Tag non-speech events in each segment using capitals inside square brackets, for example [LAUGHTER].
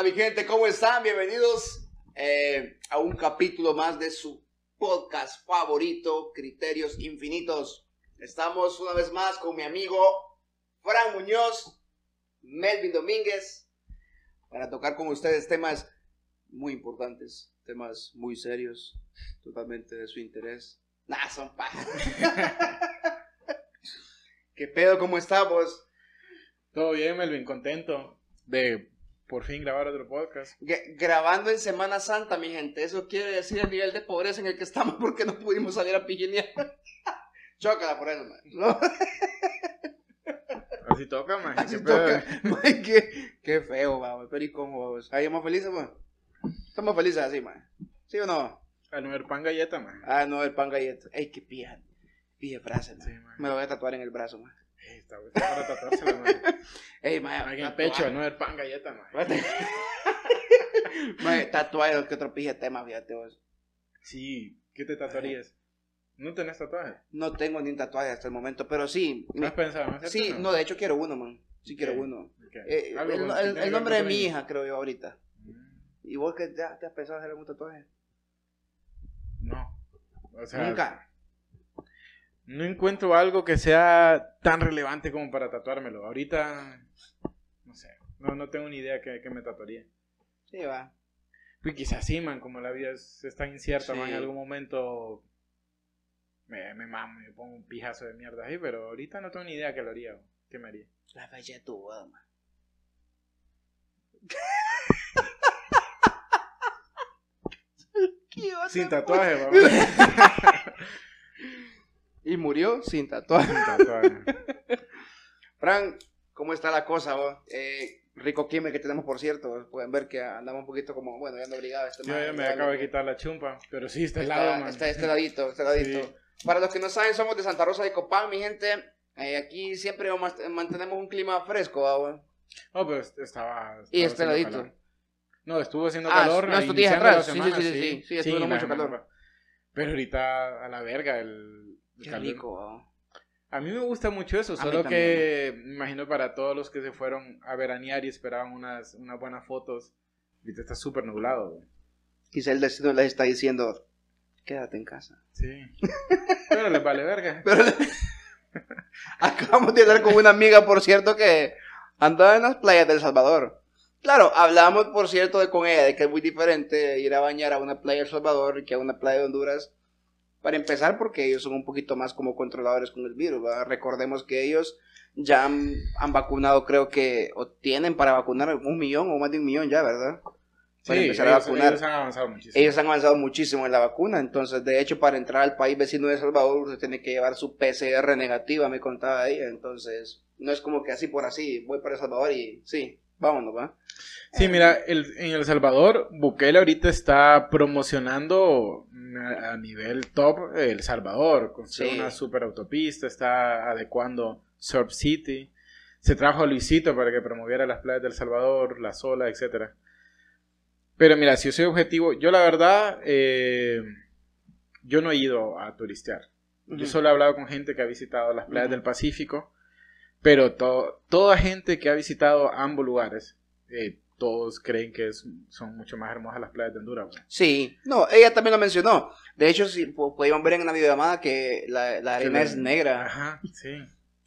Hola mi gente, ¿cómo están? Bienvenidos eh, a un capítulo más de su podcast favorito, Criterios Infinitos. Estamos una vez más con mi amigo Fran Muñoz, Melvin Domínguez, para tocar con ustedes temas muy importantes, temas muy serios, totalmente de su interés. Nah, son pajas. [LAUGHS] ¿Qué pedo? ¿Cómo estamos? Todo bien, Melvin, contento de por fin grabar otro podcast. G- grabando en Semana Santa, mi gente. Eso quiere decir el nivel de pobreza en el que estamos porque no pudimos salir a pijinear. [LAUGHS] Chócala por eso, man. ¿No? Así toca, man. Así ¿Qué toca. Man, qué, qué feo, man. Pero ¿y cómo? vamos? ¿Ahí estamos felices, man? Estamos felices así, man. ¿Sí o no? Al número pan galleta, man. Ah, no, el pan galleta. Ey, qué pija. Pija frase, man. Sí, man. Me lo voy a tatuar en el brazo, man. Ey, Está está para tatuársela, man. [LAUGHS] Ey, man. Aquí en el pecho, al número pan galleta, man. Man, tatuaje, que otro pija tema, fíjate vos. Sí, ¿qué te tatuarías? ¿No tenés tatuaje? No tengo ni un tatuaje hasta el momento, pero sí. ¿No has pensado en Sí, no, de hecho quiero uno, man. Sí quiero uno. Eh, el, el- el nombre de mi hija, creo yo, ahorita. sueño. ¿Y vos que ya te has pensado hacer algún tatuaje? Mm, No. O sea, Nunca. No encuentro algo que sea tan relevante como para tatuármelo. Ahorita, no sé. No, no tengo ni idea que, que me tatuaría. Sí, va. Pues quizás sí, man, como la vida es, es tan incierta, Sí. man, en algún momento me, me mamo, me pongo un pijazo de mierda ahí, pero ahorita no tengo ni idea que lo haría, qué me haría. La fecha de tu boda, man. [LAUGHS] ¿Qué Sin hacer, tatuaje, pues? [LAUGHS] [LAUGHS] Y murió sin tatuaje. Sin tatuaje. [LAUGHS] Fran, ¿cómo está la cosa, vos? Eh, rico quime que tenemos, por cierto. Pueden ver que andamos un poquito como, bueno, ya no obligado. Este Yo man, me acabo de quitar la chumpa, pero sí, está helado, está este ladito, este ladito. Sí. Para los que no saben, somos de Santa Rosa de Copán, mi gente. Eh, aquí siempre mantenemos un clima fresco, ¿va? No, pero est- estaba... Y estaba este ladito. calor. No, estuvo haciendo Ah, calor. no, estos días atrás. Sí, sí, semana, sí, sí, sí, sí, estuvo mucho semana calor. Pero ahorita a la verga el Qué. A mí me gusta mucho eso, solo que me imagino para todos los que se fueron a veranear y esperaban unas, unas buenas fotos, ahorita está súper nublado. güey. Quizá el destino les está diciendo, quédate en casa. Sí. Pero les vale verga. [LAUGHS] Pero [LAUGHS] acabamos de hablar con una amiga, por cierto, que andaba en las playas del Salvador. Claro, hablamos, por cierto, de con ella, de que es muy diferente ir a bañar a una playa del Salvador que a una playa de Honduras. Para empezar, porque ellos son un poquito más como controladores con el virus. ¿verdad? Recordemos que ellos ya han, han vacunado, creo que, o tienen para vacunar un millón o más de un millón ya, ¿verdad? Para Sí, empezar a ellos, vacunar. ellos han avanzado muchísimo. Ellos han avanzado muchísimo en la vacuna, entonces de hecho para entrar al país vecino de El Salvador usted tiene que llevar su PCR negativa, me contaba ella, entonces no es como que así por así, voy para El Salvador y sí, vámonos, ¿va? Sí, mira, el- en El Salvador, Bukele ahorita está promocionando a, a nivel top El Salvador. Construyó Sí. una super autopista, está adecuando Surf City. Se trajo a Luisito para que promoviera las playas del Salvador, la sola, etcétera. Pero mira, si yo soy objetivo, yo la verdad, eh, yo no he ido a turistear. Yo solo he hablado con gente que ha visitado las playas del Pacífico, pero to- toda gente que ha visitado ambos lugares, eh, todos creen que es- son mucho más hermosas las playas de Honduras. güey. Sí, no, ella también lo mencionó, de hecho sí, pu- podíamos ver en una videollamada que la, la arena es negra, Ajá, sí.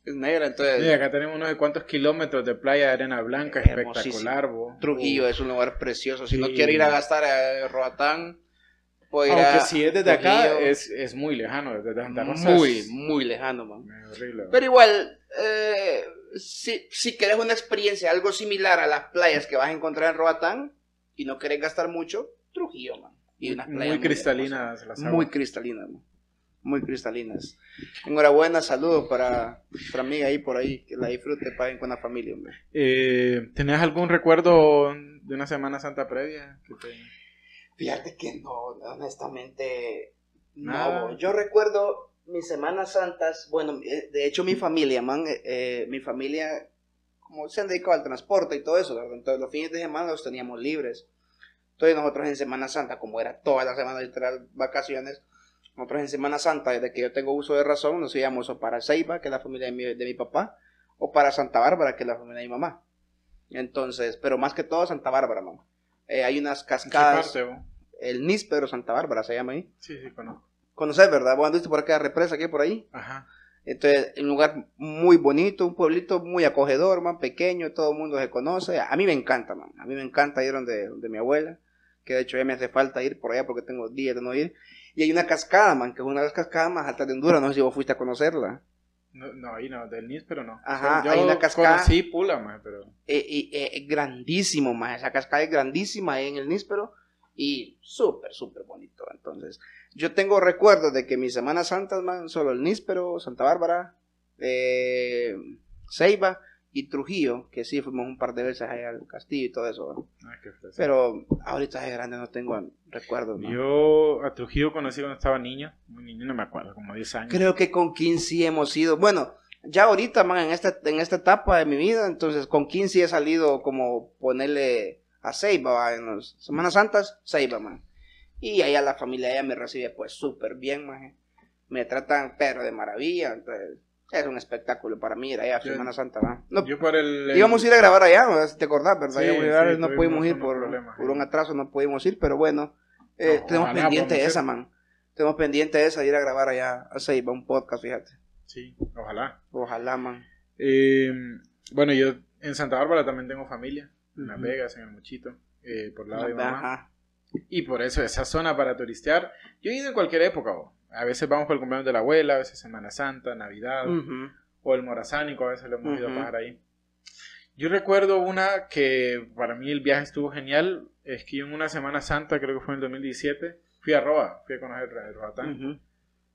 es negra, entonces Mira, acá tenemos no sé cuántos kilómetros de playa de arena blanca, espectacular. bo. Trujillo Uf. es un lugar precioso, si no Sí. quiere ir a gastar a Roatán, puede ir Aunque a si es desde acá, es, es muy lejano, desde Santa Rosa. muy, es- muy lejano, man. es horrible. Pero igual, eh, si, si querés una experiencia algo similar a las playas que vas a encontrar en Roatán y no querés gastar mucho, Trujillo, man. Y unas muy playas cristalinas las aguas. Muy cristalinas, man. Muy cristalinas. Enhorabuena, saludos para nuestra amiga ahí por ahí. Que la disfrute, paguen con la familia, hombre. Eh, ¿Tenés algún recuerdo de una Semana Santa previa? que te- Fíjate que no, honestamente, Nada. no. Yo recuerdo mis Semanas Santas, bueno, eh, de hecho mi familia, man, eh, eh, mi familia, como se han dedicado al transporte y todo eso, ¿verdad? entonces los fines de semana los teníamos libres. Entonces nosotros en Semana Santa, como era toda la semana literal vacaciones, nosotros en Semana Santa, desde que yo tengo uso de razón, nos íbamos o para Ceiba, que es la familia de mi, de mi papá, o para Santa Bárbara, que es la familia de mi mamá. Entonces, pero más que todo Santa Bárbara, man. Eh, hay unas cascadas. ¿En qué parte? El Níspero Santa Bárbara se llama ahí. Sí, sí, conozco. Conoces, ¿verdad? Vos anduviste por acá, represa, aquí por ahí. Ajá. Entonces, un lugar muy bonito, un pueblito muy acogedor, man, pequeño, todo el mundo se conoce. A mí me encanta, man. A mí me encanta ir donde, donde mi abuela, que de hecho ya me hace falta ir por allá porque tengo días de no ir. Y hay una cascada, man, que es una de las cascadas más altas de Honduras. No sé si vos fuiste a conocerla. No, no, ahí no, del NIS, pero no. Ajá, Yo hay una cascada. conocí Pula, man, pero... Eh, eh, es grandísimo, más esa cascada es grandísima ahí en el Níspero y súper, súper bonito. Entonces, yo tengo recuerdos de que mis Semanas Santas, man, solo el Níspero, Santa Bárbara, eh, Ceiba y Trujillo, que sí fuimos un par de veces allá al castillo y todo eso. ¿no? Ay, qué fresa. Pero ahorita de grande no tengo recuerdos. ¿no? Yo a Trujillo conocí cuando estaba niño, muy niño, no me acuerdo, como 10 años. Creo que con 15 hemos ido, bueno, ya ahorita, man, en esta, en esta etapa de mi vida, entonces con 15 he salido como ponerle a Ceiba, ¿va? en las Semanas Santas, Ceiba, man. Y allá la familia ella me recibe pues súper bien, man. Me tratan pero de maravilla, entonces es un espectáculo para mí ir allá a Yo- Semana Santa, ¿va? No, Yo por el... el- íbamos a ir a grabar allá, ¿no? Si te acordás, ¿verdad? Sí, sí, no pudimos ir por, problemas por ahí. un atraso, no pudimos ir, pero bueno, eh, No, tenemos pendiente esa, man. Tenemos pendiente esa de ir a grabar allá a Ceiba, un podcast, fíjate. Sí, ojalá. Ojalá, man. Eh, bueno, yo en Santa Bárbara también tengo familia, en Las. Vegas, en el Mochito, eh, por lado de mamá. Ajá. Y por eso esa zona para turistear, yo he ido en cualquier época. bo. A veces vamos por el cumpleaños de la abuela, a veces Semana Santa, Navidad, o el Morazánico, a veces lo hemos ido a Ujú. pasar ahí. Yo recuerdo una que para mí el viaje estuvo genial, es que yo en una Semana Santa, creo que fue en el 2017, fui a Roa, fui a conocer el Roatán. Ujú.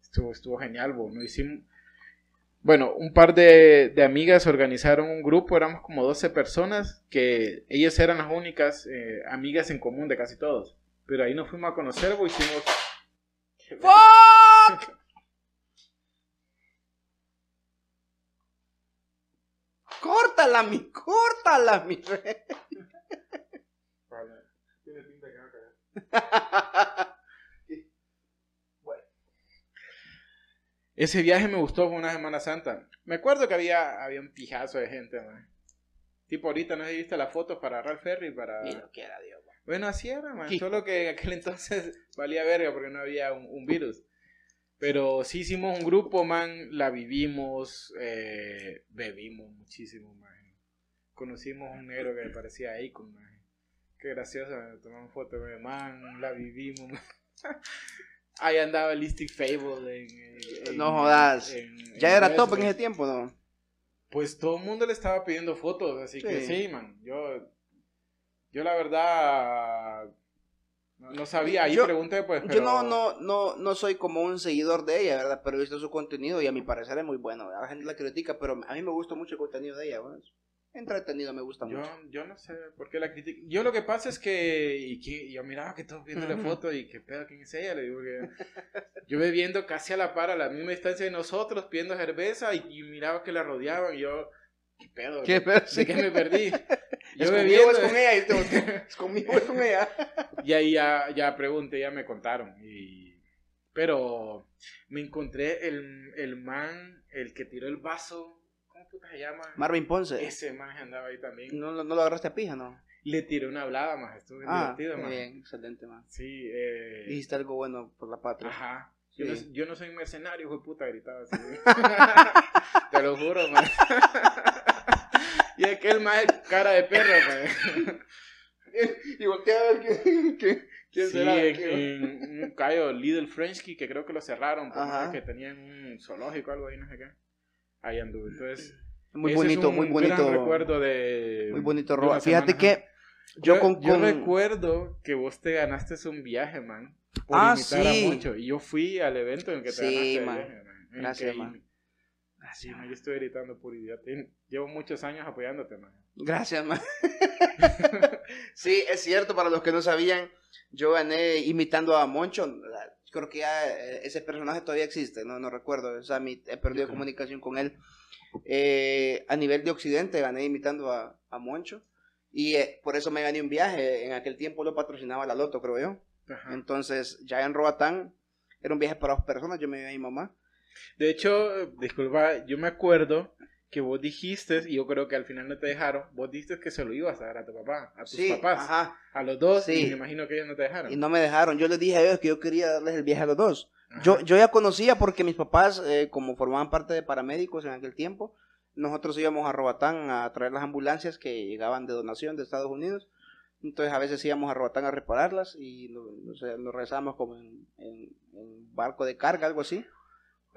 Estuvo, estuvo genial. Nos hicimos... Bueno, un par de, de amigas organizaron un grupo, éramos como 12 personas, que ellas eran las únicas eh, amigas en común de casi todos. Pero ahí nos fuimos a conocer, bo, hicimos... ¡Fuck! [LAUGHS] Córtala, mi, córtala, mi rey. Tiene pinta que va a caer. [LAUGHS] Ese viaje me gustó, fue una Semana Santa. Me acuerdo que había, había un pijazo de gente, man. Tipo, ahorita no si viste las fotos para agarrar ferry, para... Y lo quiera Dios. man. Bueno, así era, man. Solo que en aquel entonces [LAUGHS] valía verga porque no había un, un virus. Pero sí hicimos un grupo, man. La vivimos, eh, bebimos muchísimo, man. Conocimos un negro que me parecía Akon, man. Qué gracioso, tomamos fotos, man. man. La vivimos, man. [LAUGHS] Ahí andaba el Listic Fable en, en- No jodas. en- Ya era top en ese tiempo, ¿no? Pues todo el mundo le estaba pidiendo fotos, así que sí, man. Yo, yo la verdad no, sabía. Ahí Yo- pregunté, pues. Yo no, no, no, no soy como un seguidor de ella, ¿verdad? Pero he visto su contenido y a mi parecer es muy bueno. La gente la critica, pero a mí me gusta mucho el contenido de ella. ¿verdad? Entretenido, me gusta Yo, mucho. yo no sé por qué la crítica. Yo lo que pasa es que, y que yo miraba que todos viendo la foto y qué pedo, ¿quién es ella? Le digo que yo bebiendo casi a la par, a la misma distancia de nosotros, pidiendo cerveza y, y miraba que la rodeaban y yo, ¿qué pedo? ¿Qué ¿De- pedo? ¿De Sí. qué me perdí? ¿Es Yo conmigo o bebiendo. es con ella? Y te- [LAUGHS] ¿Es conmigo o es con ella? Y ahí ya, ya pregunté, ya me contaron. Y... Pero me encontré el, el man, el que tiró el vaso. ¿Cómo puta se llama? Marvin Ponce. Ese man andaba ahí también. No, lo- no lo agarraste a pija, ¿no? Le tiré una hablada más, estuvo bien Ah, divertido, man. bien, excelente, man. Sí, eh... Dijiste algo bueno por la patria. Ajá. Yo, no, Sí. yo no soy mercenario, hijo de puta, gritaba así. [LAUGHS] [LAUGHS] Te lo juro, man. Y aquel más cara de perro, man. [LAUGHS] Y volteaba a ver quién, quién, quién sí, será. en, en un callo Little Frenchky que creo que lo cerraron por Ajá. más que tenían un zoológico o algo ahí, no sé qué. Ahí anduve. Entonces, Muy bonito, es un muy bonito. gran recuerdo de. Muy bonito, Roa. Fíjate semana, que ajá. yo, con, yo con- recuerdo que vos te ganaste un viaje, man. Por Ah, imitar sí. a mucho. Y yo fui al evento en que te Sí, ganaste el man. viaje, man. En el Gracias. Sí, man, yo estoy gritando por idiota. Llevo muchos años apoyándote, man. Gracias, man. [LAUGHS] sí, es cierto, para los que no sabían, yo gané imitando a Moncho. Creo que ya eh, ese personaje todavía existe, no, no recuerdo. O sea, mi- he perdido comunicación con él. Eh, a nivel de Occidente gané imitando a, a Moncho. Y eh, por eso me gané un viaje. En aquel tiempo lo patrocinaba la Loto, creo yo. Ajá. Entonces, ya en Roatán, era un viaje para dos personas. Yo me iba a mi mamá. De hecho, disculpa, yo me acuerdo que vos dijiste, y yo creo que al final no te dejaron, vos dijiste que se lo ibas a dar a tu papá, a tus Sí, papás, ajá. a los dos, Sí. y me imagino que ellos no te dejaron. Y no me dejaron. Yo les dije a ellos que yo quería darles el viaje a los dos. Ajá. Yo, yo ya conocía porque mis papás, eh, como formaban parte de paramédicos en aquel tiempo, nosotros íbamos a Robatán a traer las ambulancias que llegaban de donación de Estados Unidos. Entonces a veces íbamos a Robatán a repararlas y nos, nos, nos regresábamos como en, en- en barco de carga, algo así.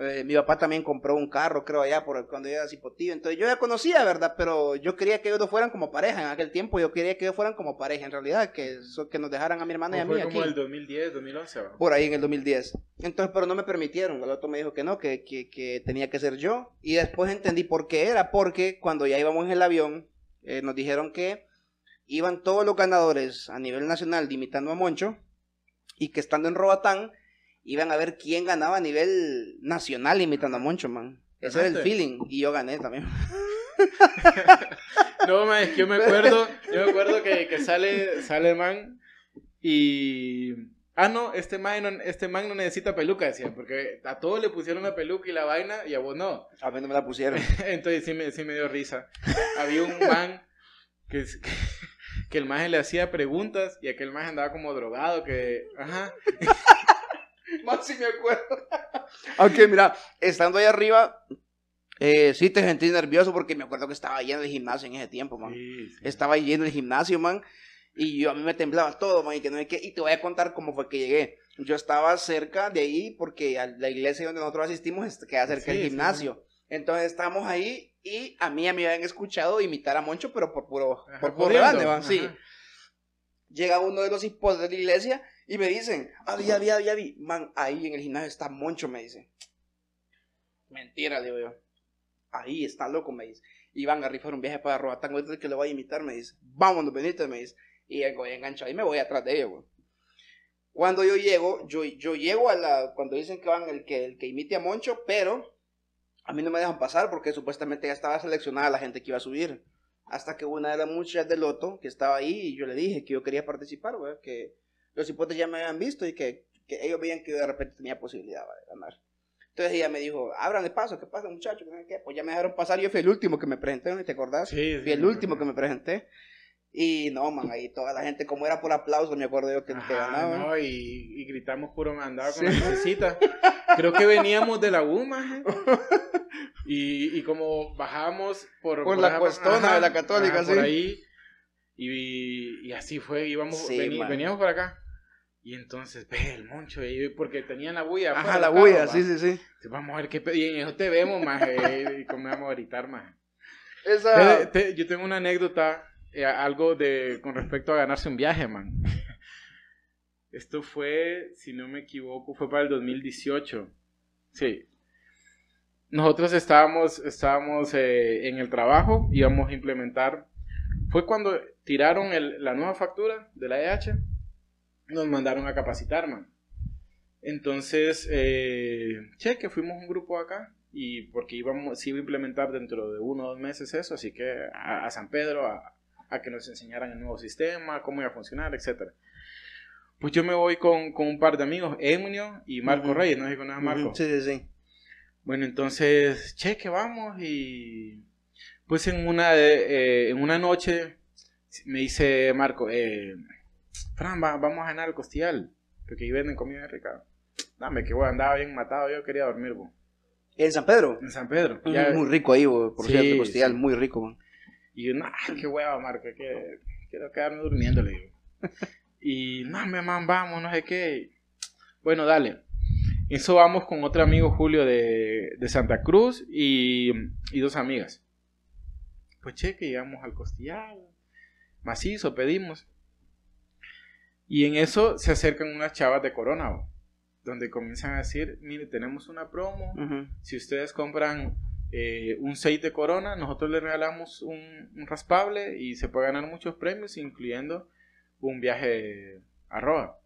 Eh, mi papá también compró un carro, creo, allá por cuando yo era cipotillo. Entonces yo ya conocía, ¿verdad? Pero yo quería que ellos dos fueran como pareja en aquel tiempo. Yo quería que ellos fueran como pareja en realidad, que, eso- que nos dejaran a mi hermana y a mí fue aquí como el 2010, 2011, ¿va? por ahí en el 2010. Entonces, pero no me permitieron. El otro me dijo que no, que, que, que tenía que ser yo. Y después entendí por qué era, porque cuando ya íbamos en el avión, eh, nos dijeron que iban todos los ganadores a nivel nacional imitando a Moncho y que estando en Robatán iban a ver quién ganaba a nivel nacional imitando a Moncho, man. Ese era el feeling. Y yo gané también. [LAUGHS] No, man, es que yo me acuerdo, yo me acuerdo que, que sale, sale el man y... Ah, no, este man, no, este man no necesita peluca, decía, porque a todos le pusieron la peluca y la vaina y a vos no. A mí no me la pusieron. [LAUGHS] Entonces sí me, sí me dio risa. Había un man que, que el man le hacía preguntas y aquel man andaba como drogado, que... Ajá. [LAUGHS] Más si me acuerdo. Aunque mira, estando ahí arriba, eh, sí te sentí nervioso porque me acuerdo que estaba lleno el gimnasio en ese tiempo, man. Sí, sí. Estaba lleno el gimnasio, man. Y yo a mí me temblaba todo, man. Y, que no qué. y te voy a contar cómo fue que llegué. Yo estaba cerca de ahí porque a la iglesia donde nosotros asistimos queda cerca Sí, del gimnasio. Entonces estábamos ahí y a mí ya me habían escuchado imitar a Moncho, pero por puro, Ajá, por puro rebelde, man. Sí llega uno de los hipos de la iglesia y me dicen, ah, vi, ya vi, ya vi, man, ahí en el gimnasio está Moncho, me dice. Mentira, digo yo. Ahí está loco, me dice. Y van a rifar un viaje para Roatán, ahorita que lo voy a imitar, me dice. Vámonos, venite, me dice. Y enganchado y me voy atrás de ellos, güey. Cuando yo llego, yo, yo llego a la, cuando dicen que van el que, el que imite a Moncho, pero a mí no me dejan pasar porque supuestamente ya estaba seleccionada la gente que iba a subir. Hasta que una de las muchachas del loto que estaba ahí y yo le dije que yo quería participar, güey, que los hipotes ya me habían visto y que, que ellos veían que yo de repente tenía posibilidad de ganar. Entonces ella me dijo, abran el paso, ¿qué pasa muchachos? Pues ya me dejaron pasar, yo fui el último que me presenté, ¿no? ¿te acordás? Sí, sí, Fui el último que me presenté. Y no, man, ahí toda la gente, como era por aplauso, me acuerdo yo que, que Ajá, ganaba. no, y, y gritamos puro mandado con Sí. la lucecita. Creo que veníamos de la UMA. Y, y como bajábamos por, Por la esa- cuestona de la Católica, ajá, por sí. ahí. Y, y así fue, íbamos, Sí, veníamos por acá. Y entonces, ve el moncho, y- porque tenían la bulla. Ajá, la carro, bulla, sí, sí, sí. Vamos a ver qué pe- Y en eso te vemos, más. y cómo vamos a gritar, más. Esa... Te- te- yo tengo una anécdota, eh, algo de con respecto a ganarse un viaje, man. [LAUGHS] Esto fue, si no me equivoco, fue para el 2018. Sí. Nosotros estábamos, estábamos eh, en el trabajo, íbamos a implementar. Fue cuando tiraron el- la nueva factura de la EH, nos mandaron a capacitar, man. Entonces, eh, che, que fuimos un grupo acá y porque íbamos, se iba a implementar dentro de uno o dos meses eso, así que a, a San Pedro a, a que nos enseñaran el nuevo sistema, cómo iba a funcionar, etcétera. Pues yo me voy con, con un par de amigos, Emunio y Marco. Reyes, no sé si conoces a Marco. Sí, sí, sí. Bueno, entonces, che, que vamos y pues en una, de- eh, en una noche me dice Marco, eh, Fran, va- vamos a ganar el costillar, porque ahí venden comida rica. Dame, que voy, andaba bien matado, yo quería dormir, bo, En San Pedro. en San Pedro. Ya- muy rico ahí, por Sí, cierto, costillar, sí. muy rico, man. Y yo, nah, qué hueva, Marco, que quiero quedarme durmiendo, le digo. Y, no, me man, vamos, no sé qué. Bueno, dale. Eso vamos con otro amigo Julio de, de Santa Cruz y, y dos amigas. Pues cheque, llegamos al costillar, macizo, pedimos. Y en eso se acercan unas chavas de Corona, donde comienzan a decir, mire, tenemos una promo, si ustedes compran eh, un 6 de Corona, nosotros les regalamos un, un raspable y se puede ganar muchos premios, incluyendo un viaje a Roa.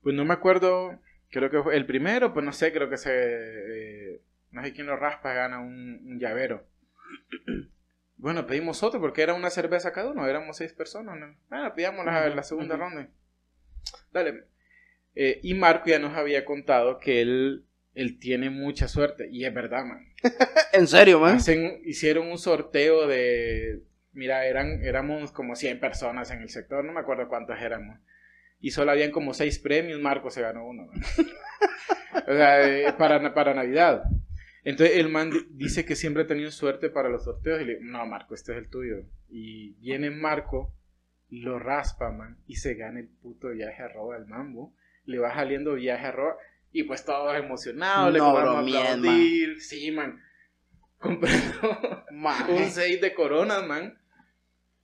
Pues no me acuerdo, creo que fue el primero, pues no sé, creo que se... eh, no sé quién lo raspa, gana un, un llavero. Bueno, pedimos otro porque era una cerveza cada uno, éramos seis personas. ¿no? Bueno, pidamos la, la segunda ronda. Dale. Eh, y Marco ya nos había contado que él él tiene mucha suerte. Y es verdad, man. [LAUGHS] ¿En serio, man? Hacen- hicieron un sorteo de. Mira, eran, éramos como 100 personas en el sector, no me acuerdo cuántos éramos. Y solo habían como 6 premios, Marco se ganó uno. man. [LAUGHS] o sea, eh, para, para Navidad. Entonces el man di- dice que siempre ha tenido suerte para los sorteos. Y le digo, no, Marco, este es el tuyo. Y viene Marco, lo raspa, man, y se gana el puto viaje a Roa del Mambo. Le va saliendo viaje a Roa. Y pues todos emocionados, le comenzamos a aplaudir. Sí, man. [LAUGHS] Comprando Man. un 6 de coronas, man.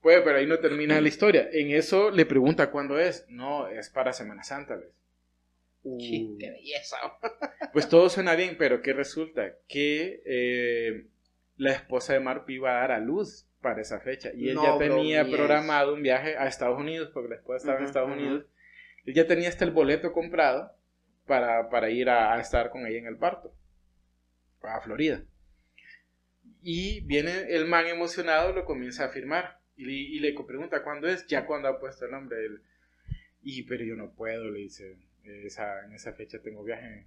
Pues, pero ahí no termina la historia. En eso le pregunta cuándo es. No, es para Semana Santa, ¿ves? Uh, qué [LAUGHS] belleza. pues todo suena bien, pero ¿qué resulta? Que eh, la esposa de Marco iba a dar a luz para esa fecha. Y él No ya tenía bromees. programado un viaje a Estados Unidos, porque la esposa estaba en Ujú, Estados ujú. Unidos. Él ya tenía hasta el boleto comprado para, para ir a, a estar con ella en el parto, a Florida. Y viene el man emocionado, lo comienza a firmar. Y le, y le pregunta cuándo es, ya cuando ha puesto el nombre. Él, y pero yo no puedo, le dice, esa, en esa fecha tengo viaje.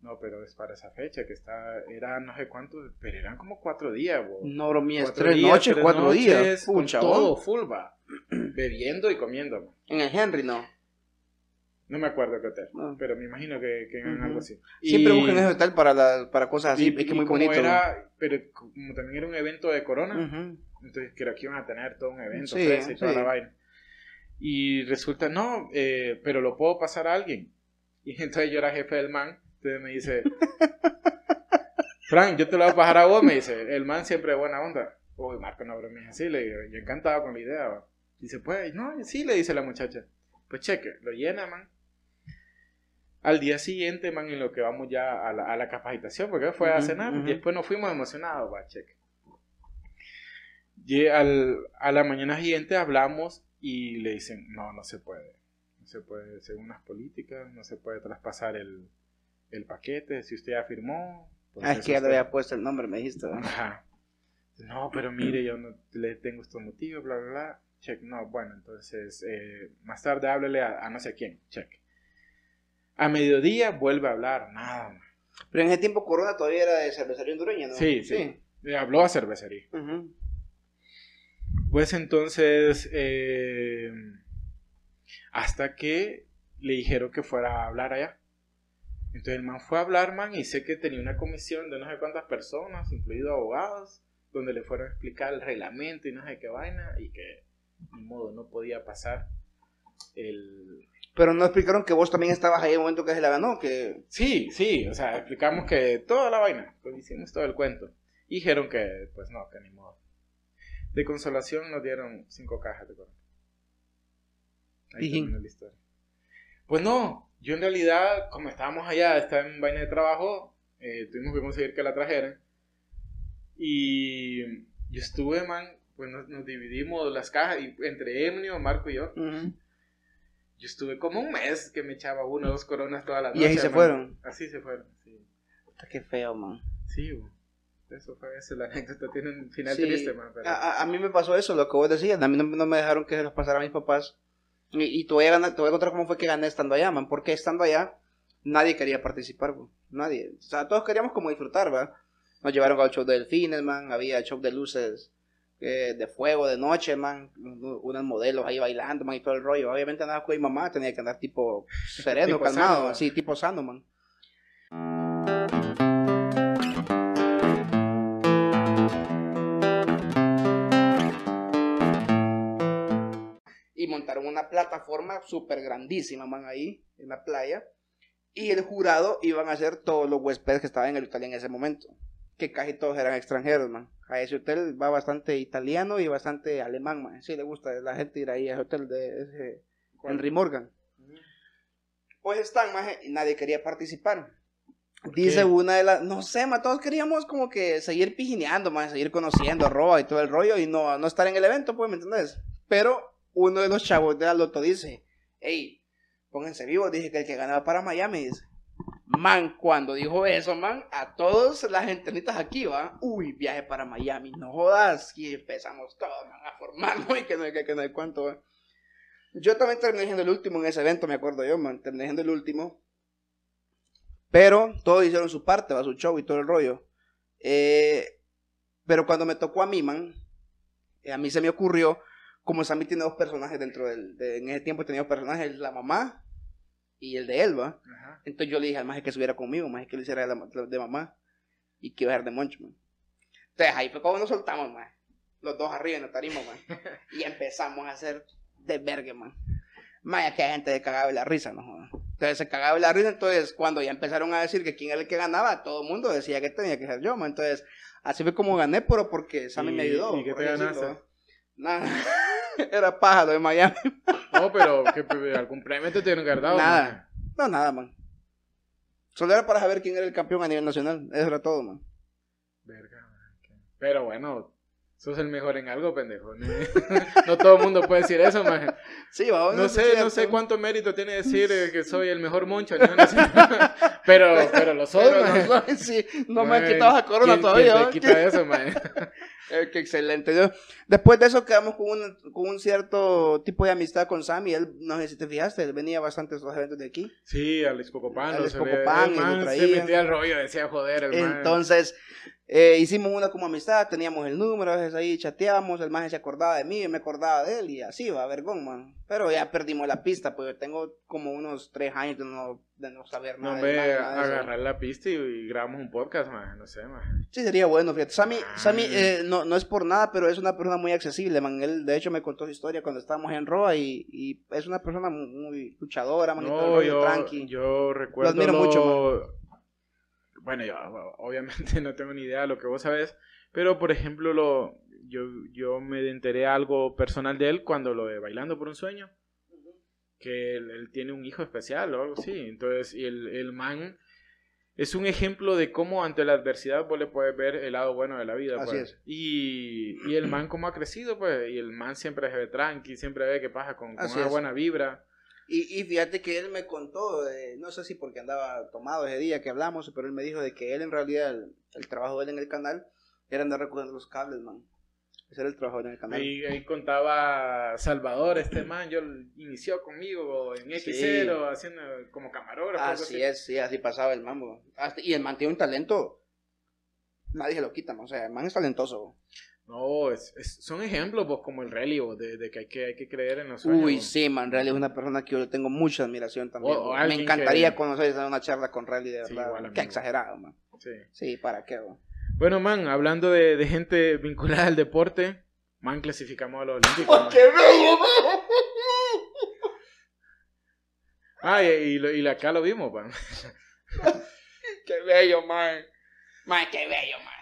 No, pero es para esa fecha que está, era no sé cuánto, pero eran como cuatro días. bo. No. Cuatro Tres días, noches, tres cuatro noches, días. con Pucha, todo, full va. [CLEARS THROAT] Bebiendo y comiendo. En el Henry, no. No me acuerdo qué hotel, No. pero me imagino que, que algo así. Siempre Y- buscan ese hotel para, la- para cosas así. y- es que y es muy bonito. era- pero como también era un evento de corona, Ujú. entonces creo que iban a tener todo un evento, Sí, fresa y toda sí. la vaina. Y resulta, no, eh, pero lo puedo pasar a alguien. [LAUGHS] Y entonces yo era jefe del man, entonces me dice, [LAUGHS] Frank, yo te lo voy a pasar a vos, me dice, el man siempre de buena onda. Uy, Marco, no bromees así, le digo, yo encantado con la idea. va. Dice, pues, no, sí, le dice la muchacha. Pues cheque, lo llena, man. Al día siguiente, man, en lo que vamos ya a la, a la capacitación, porque fue a cenar, y después nos fuimos emocionados, va, cheque. Y al, a la mañana siguiente hablamos y le dicen, no, no se puede. No se puede, según las políticas, no se puede traspasar el, el paquete. Si usted ya firmó... pues Ah, es que ya le había puesto el nombre, me dijiste. ¿verdad? Ajá. No, pero [CLEARS THROAT] mire, yo no le tengo estos motivos, bla, bla, bla. Check. No, bueno, entonces, eh, más tarde háblele a, a no sé quién. Check. A mediodía vuelve a hablar. Nada más. Pero en ese tiempo Corona todavía era de cervecería hondureña, ¿no? Sí, sí. Le habló a cervecería. Ujú. Pues entonces, eh, hasta que le dijeron que fuera a hablar allá. Entonces el man fue a hablar, man, y sé que tenía una comisión de no sé cuántas personas, incluidos abogados, donde le fueron a explicar el reglamento y no sé qué vaina, y que ni modo no podía pasar el... Pero no explicaron que vos también estabas ahí en el momento que se la ganó, que... Sí, sí, o sea, explicamos que toda la vaina, pues hicimos todo el cuento. Y dijeron que, pues no, que ni modo. De consolación nos dieron cinco cajas de corona. Ahí Pijín. terminó la historia. Pues no, yo en realidad, como estábamos allá, estaba en vaina de trabajo, eh, tuvimos que conseguir que la trajeran. Y yo estuve, man, pues nos, nos dividimos las cajas, y entre Emnio, Marco y yo. Ujú. Yo estuve como un mes que me echaba una o dos coronas todas las Y ahí se man. fueron. Así se fueron, sí. Puta, Qué feo, man. Sí, bo. Eso fue eso, la [LAUGHS] anécdota tiene un final Sí. Triste, man, pero... A, a- mí me pasó eso, lo que vos decías. A mí no, no me dejaron que se los pasara a mis papás. Y, y te, voy a ganar, te voy a contar cómo fue que gané estando allá, man. Porque estando allá, nadie quería participar, bro. Nadie. O sea, todos queríamos como disfrutar, ¿va? Nos llevaron al show de delfines, man. Había show de luces eh, de fuego de noche, man. Un- Unos modelos ahí bailando, man, y todo el rollo. Obviamente andaba con mi mamá, tenía que andar tipo [LAUGHS] sereno, Tipo calmado. sano, así, tipo sano, man. Y montaron una plataforma súper grandísima, man, ahí en la playa. Y el jurado iban a ser todos los huéspedes que estaban en el hotel en ese momento. Que casi todos eran extranjeros, man. A ese hotel va bastante italiano y bastante alemán, man. Sí le gusta a la gente ir ahí a ese hotel de ese Henry Morgan. Pues están, man, y nadie quería participar. ¿Por Dice qué? una de las, no sé, man, todos queríamos como que seguir pijineando, man, seguir conociendo a Roa y todo el rollo y no, no estar en el evento, pues, ¿me entendés? Pero uno de los chavos de la dice, hey, pónganse vivos, dije que el que ganaba para Miami, dice. Man, cuando dijo eso, man, a todos las gentenitas aquí, va, uy, viaje para Miami, no jodas, y empezamos todos, man, a formarnos [LAUGHS] y que no hay que, que cuánto, va. Yo también terminé siendo el último en ese evento, me acuerdo yo, man, terminé siendo el último. Pero todos hicieron su parte, va su show y todo el rollo. Eh, pero cuando me tocó a mí, man, eh, a mí se me ocurrió, como Sammy tiene dos personajes dentro del, de- en ese tiempo tenía dos personajes, la mamá y el de Elba. Ajá. Entonces yo le dije al maje que subiera conmigo, más que lo hiciera de, la- de mamá y que iba a ser de Moncho, man. Entonces ahí fue como nos soltamos, man. Los dos arriba en la tarima, man. [LAUGHS] Y empezamos a hacer de vergue, man. Más que hay gente de cagaba de la risa, no jodas. Entonces se cagaba de la risa, entonces cuando ya empezaron a decir que quién era el que ganaba, todo el mundo decía que tenía que ser yo, man. Entonces así fue como gané, pero porque Sammy ¿Y- me ayudó. y qué te ganaste? Nada. [LAUGHS] era pájaro de Miami. [LAUGHS] No, pero que pues, algún premio te tuvieron que haber dado. Nada. man. No, nada, man. Solo era para saber quién era el campeón a nivel nacional. Eso era todo, man. Verga, man, Pero bueno, sos el mejor en algo, pendejo. No, [LAUGHS] no todo el mundo puede decir eso, man. Sí, vamos. No sé, no sé cuánto mérito tiene decir eh, que soy el mejor moncho. ¿no? [LAUGHS] No sé. [LAUGHS] pero, pero lo soy, Pero man. no soy, sí, no me han Man, quitado a corona ¿quién- todavía. quién te quita eso, man? Eh, qué excelente. Después de eso quedamos con un, con un cierto tipo de amistad con Sammy. Él, no sé si te fijaste, él venía bastante a estos eventos de aquí. Sí, Alex Cocopán. Alex lo se El se metía al rollo, decía, joder, el man. Eh, hicimos una como amistad, teníamos el número, a veces ahí chateábamos, el man se acordaba de mí, yo me acordaba de él y así va, vergón, man. Pero ya perdimos la pista, pues tengo como unos tres años de no, de no saber No, nada. man, de eso. agarrar la pista y, y grabamos un podcast, man. No sé, man. Sí, sería bueno, fíjate. Sammy, Sammy Ah. eh, no, no es por nada, pero es una persona muy accesible, man. Él, de hecho, me contó su historia cuando estábamos en Roa y, y es una persona muy, muy luchadora, man. y todo No, yo, tranqui. yo recuerdo. admiro mucho, Bueno, yo obviamente [LAUGHS] no tengo ni idea de lo que vos sabés, pero por ejemplo, lo, yo, yo me enteré algo personal de él cuando lo de Bailando por un Sueño, que él, él tiene un hijo especial o algo así. Entonces, y el, el man es un ejemplo de cómo ante la adversidad vos le puedes ver el lado bueno de la vida. Así pues. es. Y, y el man como ha crecido, pues, y el man siempre se ve tranqui, siempre ve que pasa con, una buena vibra. Y, y fíjate que él me contó, eh, no sé si porque andaba tomado ese día que hablamos, pero él me dijo de que él en realidad, el, el trabajo de él en el canal era andar recogiendo los cables, man. Ese era el trabajo en el canal. Ahí, ahí contaba Salvador, este man, yo inició conmigo en X0, haciendo como camarógrafo. Así es, sí, así pasaba el mambo. Y el man tiene un talento, nadie se lo quita, man. o sea, el man es talentoso. No, es, es- son ejemplos pues, como el rally, vos, de, de que, hay que hay que creer en los sueños. Uy, vos. sí, man, Rally es una persona que yo le tengo mucha admiración también. O- o man. me encantaría que- conocer una charla con Rally, de verdad. Qué exagerado, man. Sí. Sí, ¿para qué? man? Bueno, man, hablando de, de gente vinculada al deporte, man, clasificamos a los Olímpicos. man. bello, man! Ah, y, y, y acá lo vimos, man. [LAUGHS] ¡Qué bello, man! Man, qué bello, man.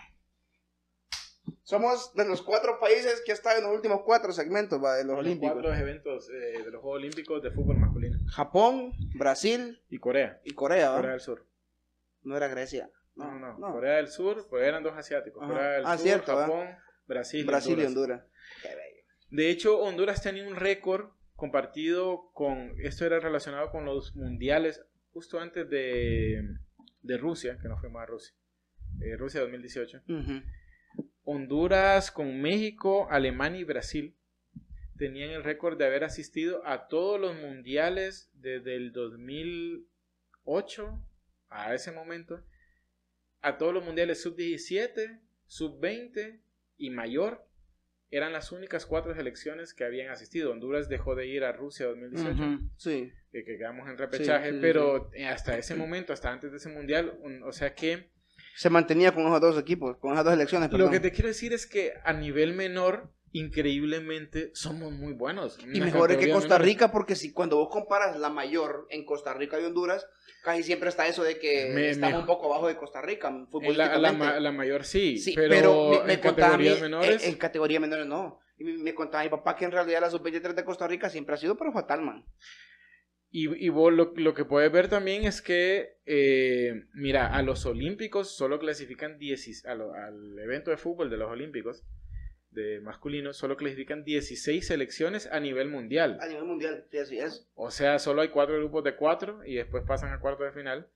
Somos de los cuatro países que están en los últimos cuatro segmentos va, de los Los Olímpicos. cuatro eventos eh, de los Juegos Olímpicos de fútbol masculino. Japón, Brasil Y Corea. y Corea, ¿va? Corea del Sur. No era Grecia. No, No, no, no. Corea del Sur, pues eran dos asiáticos. Ajá. Corea del Ah, Sur, cierto. Japón, Brasil, Brasil y Honduras. Honduras. Qué bello. De hecho, Honduras tenía un récord compartido con, esto era relacionado con los mundiales justo antes de, de Rusia, que no fue más Rusia, eh, Rusia 2018. Ujú. Honduras con México, Alemania y Brasil tenían el récord de haber asistido a todos los mundiales desde el 2008 a ese momento, a todos los mundiales sub-17, sub-20 y mayor. Eran las únicas cuatro selecciones que habían asistido. Honduras dejó de ir a Rusia 2018, Ujú. Sí. que que quedamos en repechaje, Sí, sí, pero hasta ese momento, hasta antes de ese mundial, un- o sea que Se mantenía con esos dos equipos, con esas dos elecciones, Lo perdón. que te quiero decir es que a nivel menor, increíblemente, somos muy buenos. Y En las mejor es que Costa. Rica, porque si cuando vos comparas la mayor en Costa Rica y Honduras, casi siempre está eso de que Me- estamos me- un poco abajo de Costa Rica, la, la la mayor sí, Sí, pero, pero, me, me en categorías menores. En, en categorías menores no. Y me, me contaba mi papá que en realidad la sub-23 de Costa Rica siempre ha sido pero fatal, man. Y, y vos lo, lo que puedes ver también es que, eh, mira, a los Olímpicos solo clasifican 10, a lo- al evento de fútbol de los Olímpicos, de masculinos, solo clasifican 16 selecciones a nivel mundial. A nivel mundial, sí, así es. O sea, solo hay cuatro grupos de cuatro y después pasan a cuarto de final.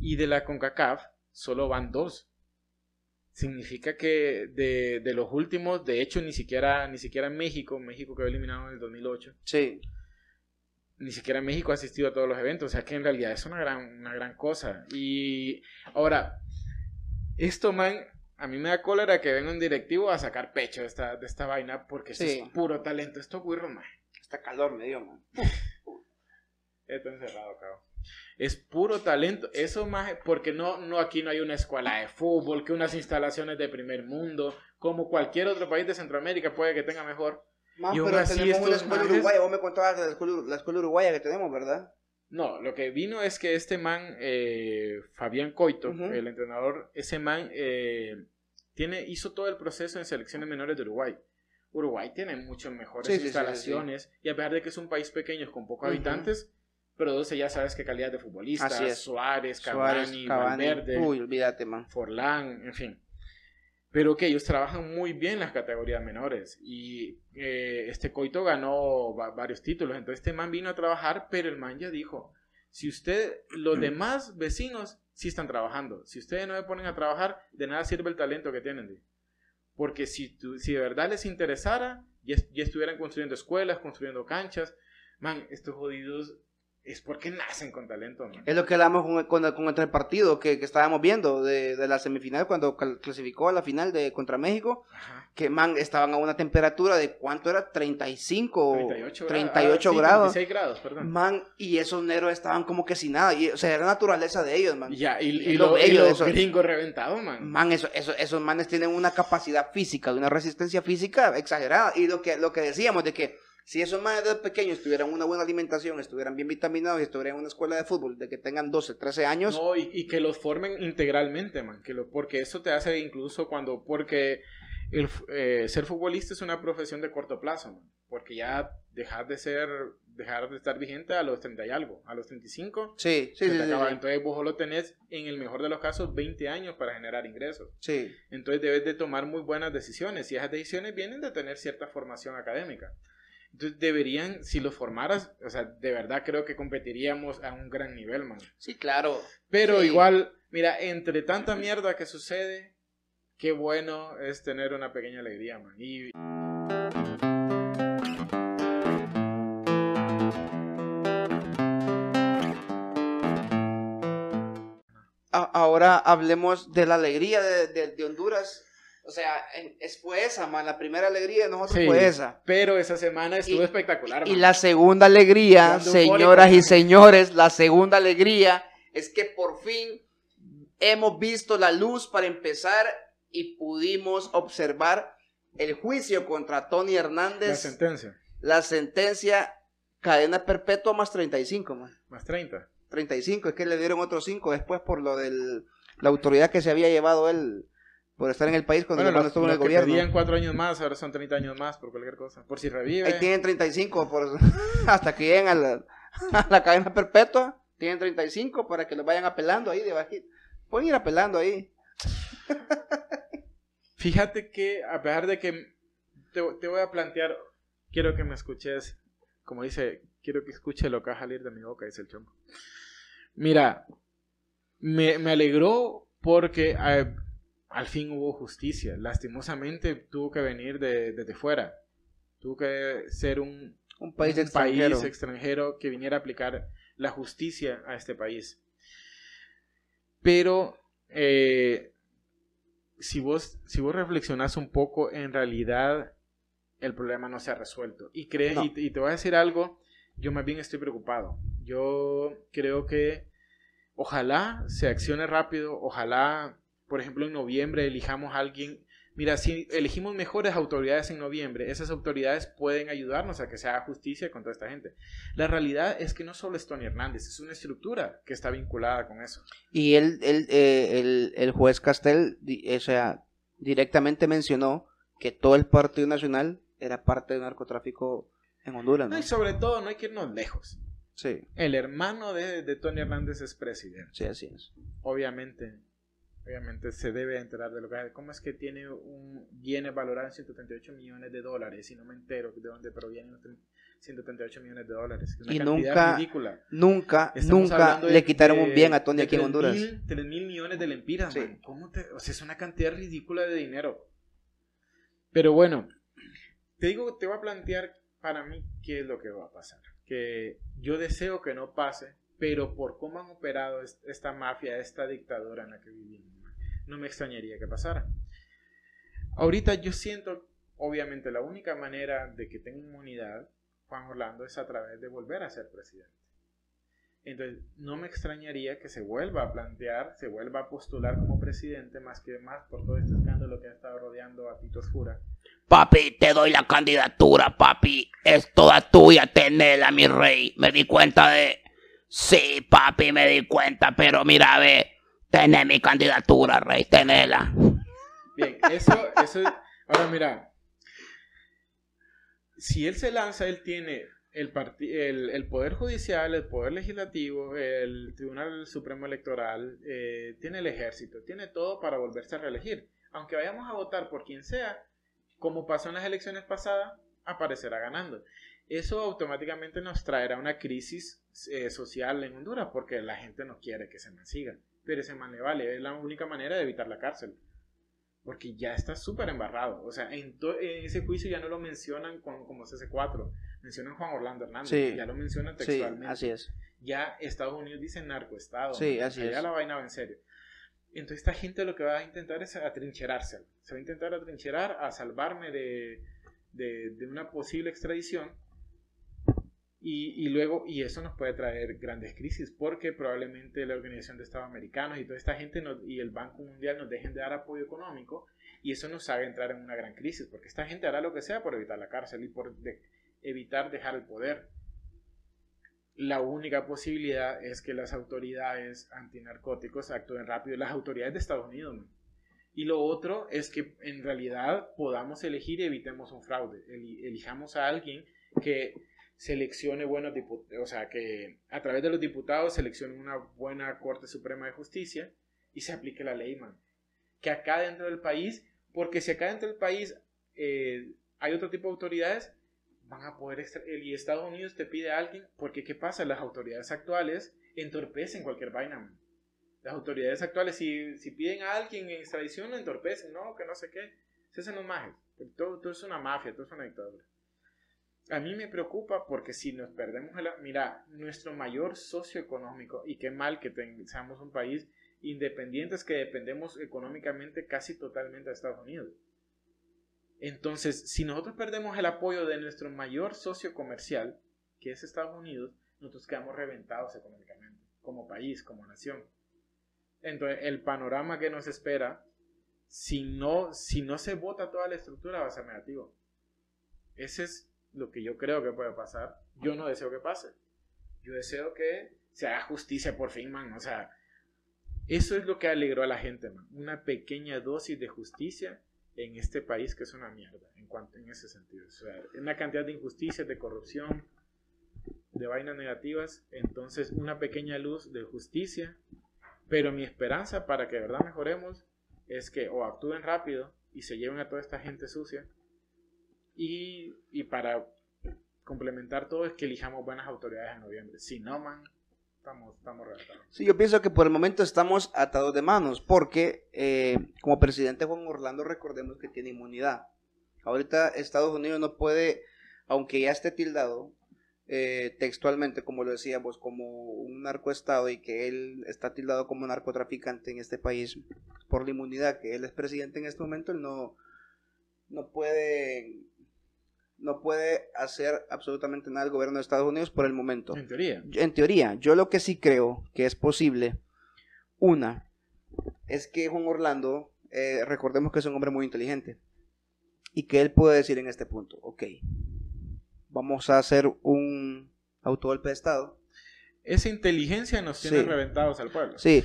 Y de la CONCACAF solo van dos. Significa que de, de los últimos, de hecho, ni siquiera, ni siquiera México, México quedó eliminado en el 2008. Sí. Ni siquiera México ha asistido a todos los eventos, o sea que en realidad es una gran, una gran cosa. Y ahora, esto, man, a mí me da cólera que venga un directivo a sacar pecho de esta, de esta vaina porque esto Sí. es puro talento, esto es man. Está calor, me dio, man. [LAUGHS] Esto encerrado, cabrón. Es puro talento. Eso más porque no, no aquí no hay una escuela de fútbol, que unas instalaciones de primer mundo, como cualquier otro país de Centroamérica puede que tenga mejor. Aún pero tenemos una escuela manes- uruguaya. Vos me contabas de la escuela, la escuela uruguaya que tenemos, ¿verdad? No, lo que vino es que este man, eh, Fabián Coito, el entrenador, ese man eh, tiene, hizo todo el proceso en selecciones menores de Uruguay. Uruguay tiene mucho mejores Sí, sí, sí, sí, instalaciones y a pesar de que es un país pequeño con pocos Ujú. habitantes, produce ya sabes qué calidad de futbolistas. Suárez, Suárez, Cavani, Cavani. Valverde, Uy, olvídate, man. Forlán, en fin. Pero que ellos trabajan muy bien las categorías menores. Y eh, este Coito ganó va- varios títulos. Entonces este man vino a trabajar, pero el man ya dijo, si usted, los demás vecinos sí están trabajando. Si ustedes no me ponen a trabajar, de nada sirve el talento que tienen. Porque si, tu- si de verdad les interesara, ya, ya estuvieran construyendo escuelas, construyendo canchas. Man, estos jodidos es porque nacen con talento, man. Es lo que hablamos con, con, el- con el partido que, que estábamos viendo de, de la semifinal cuando clasificó a la final de contra México. Ajá. Que, man, estaban a una temperatura de ¿cuánto era? 35 o 38 grados. 38 Ah, sí, grados. 36 grados, perdón. Man, y esos negros estaban como que sin nada. Y, o sea, era la naturaleza de ellos, man. Ya, y, y, lo bello de los eso. gringos reventados, man. Man, eso, eso- esos manes tienen una capacidad física, de una resistencia física exagerada. Y lo que, lo que decíamos de que si esos manes de pequeños tuvieran una buena alimentación, estuvieran bien vitaminados y estuvieran en una escuela de fútbol, de que tengan 12, 13 años, No, y, y que los formen integralmente, man. Que lo, porque eso te hace incluso cuando. Porque el, eh, ser futbolista es una profesión de corto plazo, man. Porque ya dejar de ser. Dejar de estar vigente a los 30 y algo. A los 35. sí, sí, se sí, te sí, acaba. sí. Entonces vos solo tenés, en el mejor de los casos, 20 años para generar ingresos. Sí. Entonces debes de tomar muy buenas decisiones y esas decisiones vienen de tener cierta formación académica. Deberían, si los formaras, o sea, de verdad creo que competiríamos a un gran nivel, man. Sí, claro. Pero Sí. igual, mira, entre tanta mierda que sucede, qué bueno es tener una pequeña alegría, man. Y ahora hablemos de la alegría de, de- de Honduras. O sea, en- es, fue esa, man. La primera alegría de nosotros Sí, fue esa. Pero esa semana estuvo Y- espectacular, Y man. la segunda alegría, señoras y señores, la segunda alegría es que por fin hemos visto la luz para empezar y pudimos observar el juicio contra Tony La Hernández, sentencia, la sentencia cadena perpetua más 35, man. más 30. 35, es que le dieron otros 5 después por lo de la autoridad que se había llevado él por estar en el país cuando, Bueno, cuando los, estuvo en el los que gobierno. pedían cuatro años más, ahora son 30 años más por cualquier cosa. Por si revive. Ahí tienen 35 por, [LAUGHS] hasta que lleguen a la, a la cadena perpetua. Tienen 35 para que los vayan apelando ahí debajito. Pueden ir apelando ahí. [LAUGHS] Fíjate que, a pesar de que te, te voy a plantear, quiero que me escuches, como dice, quiero que escuche lo que va a salir de mi boca, dice el chombo. Mira, me, me alegró porque eh, al fin hubo justicia. Lastimosamente tuvo que venir de- desde fuera. Tuvo que ser un, Un país un extranjero. país extranjero que viniera a aplicar la justicia a este país. Pero eh, si, vos, si vos reflexionás un poco, en realidad el problema no se ha resuelto. Y, cre- No. y, y te voy a decir algo, yo más bien estoy preocupado. Yo creo que ojalá se accione rápido, ojalá, por ejemplo, en noviembre elijamos a alguien. Mira, si elegimos mejores autoridades en noviembre, esas autoridades pueden ayudarnos a que se haga justicia contra esta gente. La realidad es que no solo es Tony Hernández, es una estructura que está vinculada con eso. Y él, él, eh, el, el juez Castel, o sea, directamente mencionó que todo el Partido Nacional era parte del narcotráfico en Honduras. No, ¿no? y sobre todo, no hay que irnos lejos. Sí, El hermano de, de Tony Hernández es presidente. sí, así es. Obviamente, obviamente se debe enterar de lo que ¿Cómo es que tiene un bienes valorados en 138 millones de dólares? Y no me entero de dónde provienen los 138 millones de dólares. Es una Y nunca- ridícula. Nunca, Estamos nunca de- le quitaron de- un bien a Tony aquí en 3.000 Honduras. 3 mil millones de lempiras, Sí. man. ¿Cómo te- o sea, es una cantidad ridícula de dinero. Pero bueno, te digo, te voy a plantear para mí qué es lo que va a pasar. que yo deseo que no pase, pero por cómo han operado esta mafia, esta dictadura en la que vivimos, no me extrañaría que pasara. Ahorita yo siento, obviamente, la única manera de que tenga inmunidad Juan Orlando es a través de volver a ser presidente. Entonces, no me extrañaría que se vuelva a plantear, se vuelva a postular como presidente, más que más por todo este escándalo que ha estado rodeando a Tito Oscura. Papi, te doy la candidatura, papi. Es toda tuya, tenela, mi rey. Me di cuenta de... Sí, papi, me di cuenta, pero mira, ve, tené mi candidatura, rey, tenela. Bien, eso, eso, ahora mira, si él se lanza, él tiene el, el, Poder Judicial, el Poder Legislativo, el Tribunal Supremo Electoral, eh, tiene el Ejército, tiene todo para volverse a reelegir. Aunque vayamos a votar por quien sea, como pasó en las elecciones pasadas, aparecerá ganando. Eso automáticamente nos traerá una crisis eh, social en Honduras porque la gente no quiere que se siga. Pero ese man le vale, es la única manera de evitar la cárcel porque ya está súper embarrado. O sea, en, ese juicio ya no lo mencionan como CC4, mencionan Juan Orlando Hernández, ya lo mencionan textualmente. Sí, así es. Ya Estados Unidos dice narcoestado. Sí, así es. Ya la vaina va en serio. Entonces esta gente lo que va a intentar es atrincherarse. Se va a intentar atrincherar a salvarme de, de, de una posible extradición y, luego, y eso nos puede traer grandes crisis, porque probablemente la Organización de Estados Americanos y toda esta gente y el Banco Mundial nos dejen de dar apoyo económico y eso nos haga entrar en una gran crisis, porque esta gente hará lo que sea por evitar la cárcel y por evitar dejar el poder. La única posibilidad es que las autoridades antinarcóticos actúen rápido, las autoridades de Estados Unidos. Y lo otro es que en realidad podamos elegir y evitemos un fraude. Elijamos a alguien que seleccione buenos diputados, o sea, que a través de los diputados seleccione una buena Corte Suprema de Justicia y se aplique la ley, man. Que acá dentro del país, porque si acá dentro del país eh, hay otro tipo de autoridades, van a poder, y Estados Unidos te pide a alguien, porque ¿qué pasa? Las autoridades actuales entorpecen cualquier vaina, man. Las autoridades actuales, si, si piden a alguien en extradición, lo entorpecen, no, que no sé qué. Se hacen los majes. Todo, todo es una mafia, todo es una dictadura a mí me preocupa porque si nos perdemos la... Mira, nuestro mayor socio económico, y qué mal que seamos un país independientes que dependemos económicamente casi totalmente de Estados Unidos. Entonces, si nosotros perdemos el apoyo de nuestro mayor socio comercial, que es Estados Unidos, nosotros quedamos reventados económicamente, como país, como nación. Entonces, el panorama que nos espera, si no, si no se vota toda la estructura, va a ser negativo. Ese es lo que yo creo que puede pasar. Yo no deseo que pase. Yo deseo que se haga justicia por fin, man. O sea, eso es lo que alegró a la gente, man. Una pequeña dosis de justicia en este país que es una mierda, en cuanto en ese sentido. O sea, una cantidad de injusticias, de corrupción, de vainas negativas. Entonces, una pequeña luz de justicia. Pero mi esperanza para que de verdad mejoremos es que o actúen rápido y se lleven a toda esta gente sucia y, y para complementar todo es que elijamos buenas autoridades en noviembre. Si no, man, estamos, estamos Sí, yo pienso que por el momento estamos atados de manos, porque eh, como presidente Juan Orlando recordemos que tiene inmunidad. Ahorita Estados Unidos no puede, aunque ya esté tildado eh, textualmente, como lo decíamos, como un narcoestado y que él está tildado como narcotraficante en este país por la inmunidad que él es presidente en este momento, él no, no puede no puede hacer absolutamente nada el gobierno de Estados Unidos por el momento. En teoría. En teoría, yo lo que sí creo que es posible, una, es que Juan Orlando, eh, recordemos que es un hombre muy inteligente, y que él puede decir en este punto, ok, vamos a hacer un autogolpe de Estado. Esa inteligencia nos tiene reventados al pueblo. Sí,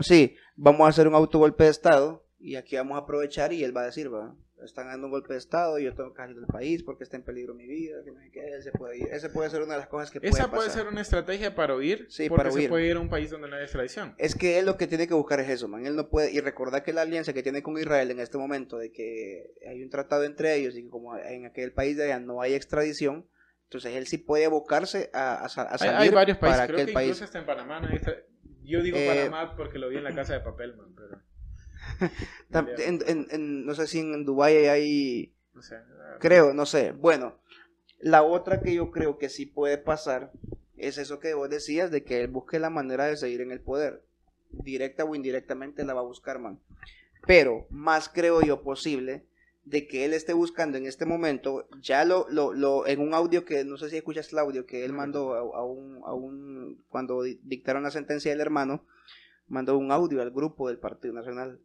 sí, vamos a hacer un autogolpe de Estado y aquí vamos a aprovechar y él va a decir, va, están dando un golpe de Estado y yo tengo que salir del país porque está en peligro mi vida, que no sé qué, ese puede ir. Ese puede ser una de las cosas que puede Esa puede ser una estrategia para huir, sí, porque para huir. se puede ir a un país donde no hay extradición. Es que él lo que tiene que buscar es eso, man. Él no puede, y recordar que la alianza que tiene con Israel en este momento, de que hay un tratado entre ellos y que como en aquel país de allá no hay extradición, entonces él sí puede abocarse a, a, salir hay, varios países, para creo que país. incluso está en Panamá, ¿no? Yo digo eh, Panamá porque lo vi en la casa de papel, man, pero... [LAUGHS] en, en, no sé si en Dubái hay... Creo, no sé. Bueno, La otra que yo creo que sí puede pasar es eso que vos decías, de que él busque la manera de seguir en el poder. Directa o indirectamente la va a buscar, man. Pero más creo yo posible de que él esté buscando en este momento, ya lo, lo, lo en un audio que, no sé si escuchas el audio que él mandó a, un, a un, cuando dictaron la sentencia del hermano, mandó un audio al grupo del Partido Nacional,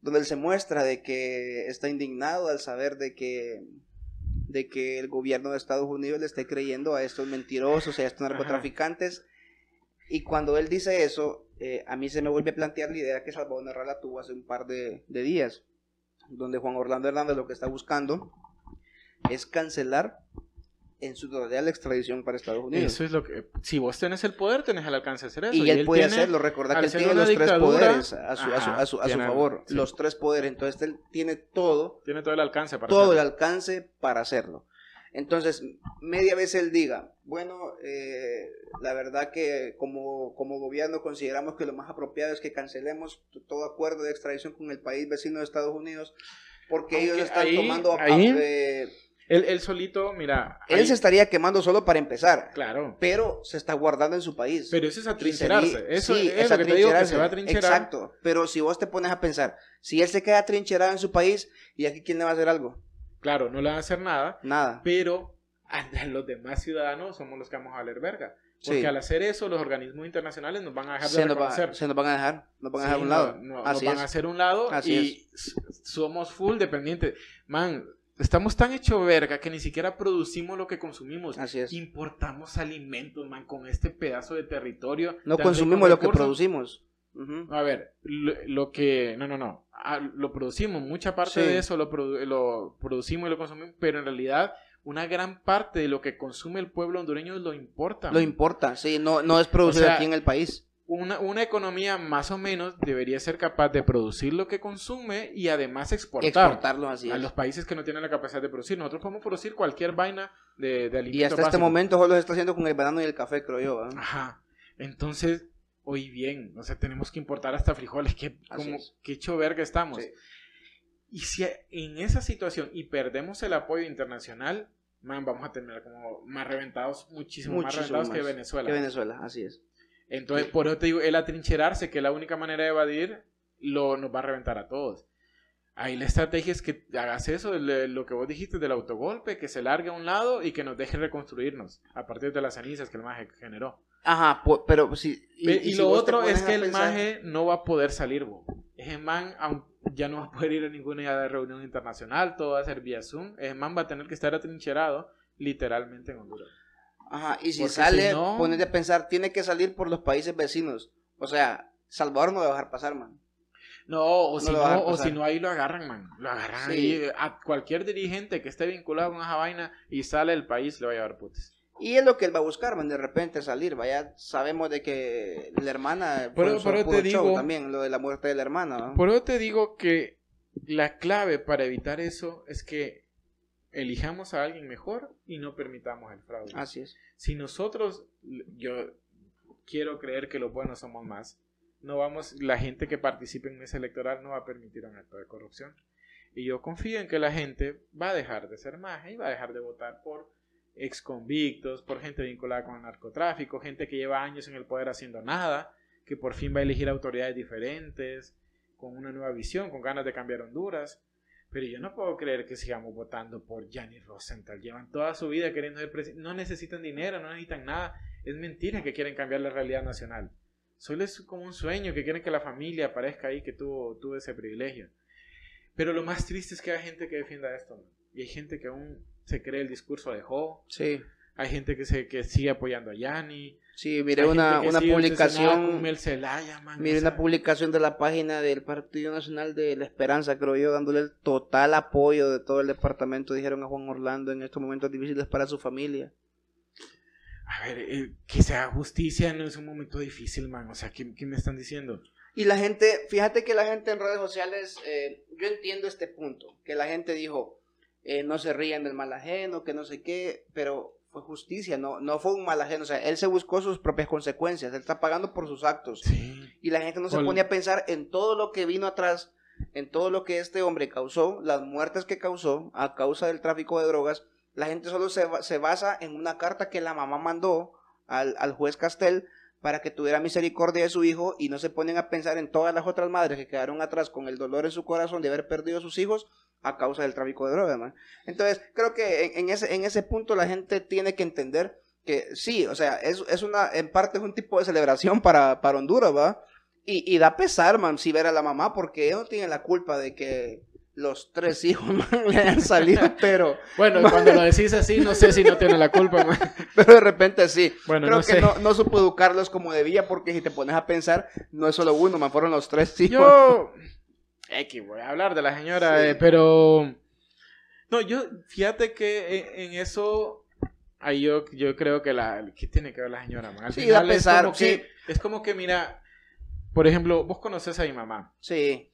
donde él se muestra de que está indignado al saber de que de que el gobierno de Estados Unidos le esté creyendo a estos mentirosos, a estos narcotraficantes. Y cuando él dice eso, eh, a mí se me vuelve a plantear la idea que Salvador Narrala tuvo hace un par de, de días, donde Juan Orlando Hernández lo que está buscando es cancelar en su la extradición para Estados Unidos. Eso es lo que. Si vos tenés el poder, tenés el alcance de hacer eso. Y, él, puede hacerlo. Recuerda que él tiene los tres poderes a su, a su, a su, favor. Los tres poderes. Entonces él tiene todo. Tiene todo el alcance para Todo el alcance para hacerlo. Entonces, media vez él diga, bueno, eh, la verdad que como, como gobierno consideramos que lo más apropiado es que cancelemos todo acuerdo de extradición con el país vecino de Estados Unidos, porque ellos están tomando... Ahí, eh, él, solito, mira. Él se estaría quemando solo para empezar. Claro. Pero se está guardando en su país. Pero eso es atrincherarse. Eso es lo que te digo que se va a trincherar. Exacto. Pero si vos te pones a pensar, si él se queda trincherado en su país, ¿y aquí quién le va a hacer algo? Claro, no le va a hacer nada. Nada. Pero [LAUGHS] los demás ciudadanos somos los que vamos a valer verga. Porque al hacer eso, los organismos internacionales nos van a dejar de se reconocer. se nos van a dejar, nos van a dejar a un lado. No, nos van a hacer un lado y somos full dependientes. Man, Estamos tan hecho verga que ni siquiera producimos lo que consumimos. Así es. Importamos alimentos, man, con este pedazo de territorio. No consumimos lo que producimos. A ver, lo, que... No, no, no. Ah, lo producimos. Mucha parte de eso lo, lo producimos y lo consumimos, pero en realidad una gran parte de lo que consume el pueblo hondureño lo importa. Lo importa, sí. No, no es producido aquí en el país una, una, economía más o menos debería ser capaz de producir lo que consume y además exportar exportarlo así a los países que no tienen la capacidad de producir. Nosotros podemos producir cualquier vaina de, de alimentos. Y hasta este momento solo lo está haciendo con el banano y el café, creo yo. Ajá. Entonces, hoy bien, o sea, tenemos que importar hasta frijoles. Qué, como, qué que estamos. Y si en esa situación y perdemos el apoyo internacional, man, vamos a terminar como más reventados, muchísimo, más reventados que Venezuela. Que Venezuela, así es. Entonces, por eso te digo, el atrincherarse, que la única manera de evadir, lo, nos va a reventar a todos. Ahí la estrategia es que hagas eso, lo que vos dijiste del autogolpe, que se largue a un lado y que nos deje reconstruirnos a partir de las cenizas que el maje generó. Ajá, pero si... Y, lo otro es que el maje no va a poder salir, vos. Ese man ya no va a poder ir a ninguna reunión internacional, todo va a ser vía Zoom. Ese man va a tener que estar atrincherado literalmente en Honduras. Ajá, y si sale, si no... a pensar, tiene que salir por los países vecinos. O sea, Salvador no va a dejar pasar, man. No, o, si, no, o si no, ahí lo agarran, man. Lo agarran ahí. A cualquier dirigente que esté vinculado con esa vaina y sale del país le va a llevar putes. Y es lo que él va a buscar, man, de repente salir. Vaya, sabemos de que la hermana. Pero, pero te digo. también, lo de la muerte de la hermana. Por eso te digo que la clave para evitar eso es que elijamos a alguien mejor y no permitamos el fraude. Así es. Si nosotros, yo quiero creer que los buenos somos más, no vamos, la gente que participe en ese electoral no va a permitir un acto de corrupción. Y yo confío en que la gente va a dejar de ser más y va a dejar de votar por ex convictos, por gente vinculada con el narcotráfico, gente que lleva años en el poder haciendo nada, que por fin va a elegir autoridades diferentes, con una nueva visión, con ganas de cambiar Honduras. Pero yo no puedo creer que sigamos votando por Gianni Rosenthal. Llevan toda su vida queriendo ser presidente. No necesitan dinero, no necesitan nada. Es mentira que quieren cambiar la realidad nacional. Solo es como un sueño que quieren que la familia aparezca ahí que tuvo, tuvo ese privilegio. Pero lo más triste es que hay gente que defienda esto. Y hay gente que aún se cree el discurso de Joe. Sí. Hay gente que, se, que sigue apoyando a Yanni. Sí, miré una, una publicación. miré una publicación de la página del Partido Nacional de la Esperanza, creo yo, dándole el total apoyo de todo el departamento. Dijeron a Juan Orlando en estos momentos difíciles para su familia. A ver, eh, que sea justicia no es un momento difícil, man. O sea, ¿qué, me están diciendo? Y la gente, fíjate que la gente en redes sociales, eh, yo entiendo este punto, que la gente dijo, eh, no se rían del mal ajeno, que no sé qué, pero fue justicia, no, no fue un mal ajeno. O sea, él se buscó sus propias consecuencias, él está pagando por sus actos. Y la gente no se pone a pensar en todo lo que vino atrás, en todo lo que este hombre causó, las muertes que causó a causa del tráfico de drogas, La gente solo se, se basa en una carta que la mamá mandó al, al juez Castel para que tuviera misericordia de su hijo y no se ponen a pensar en todas las otras madres que quedaron atrás con el dolor en su corazón de haber perdido a sus hijos a causa del tráfico de drogas, man. Entonces, creo que en, en ese, en ese punto la gente tiene que entender que sí, o sea, es, es una, en parte es un tipo de celebración para, para Honduras, ¿va? Y, y da pesar, man, si ver a la mamá, porque ellos no tienen la culpa de que los tres hijos, [LAUGHS] man, le hayan salido, [LAUGHS] pero, Bueno, cuando lo decís así, no sé si no tiene la culpa, man. [LAUGHS] pero de repente sí. Bueno, Creo no que sé. no, no supo educarlos como debía, porque si te pones a pensar, no es solo uno, man, fueron los tres hijos. Yo. X, voy a hablar de la señora, Sí. eh, pero. No, yo, fíjate que en, en eso. Ahí yo, yo creo que la. ¿Qué tiene que ver la señora, man? Al Sí, final da pesar, es como sí. que. Es como que, mira. Por ejemplo, vos conoces a mi mamá. Sí,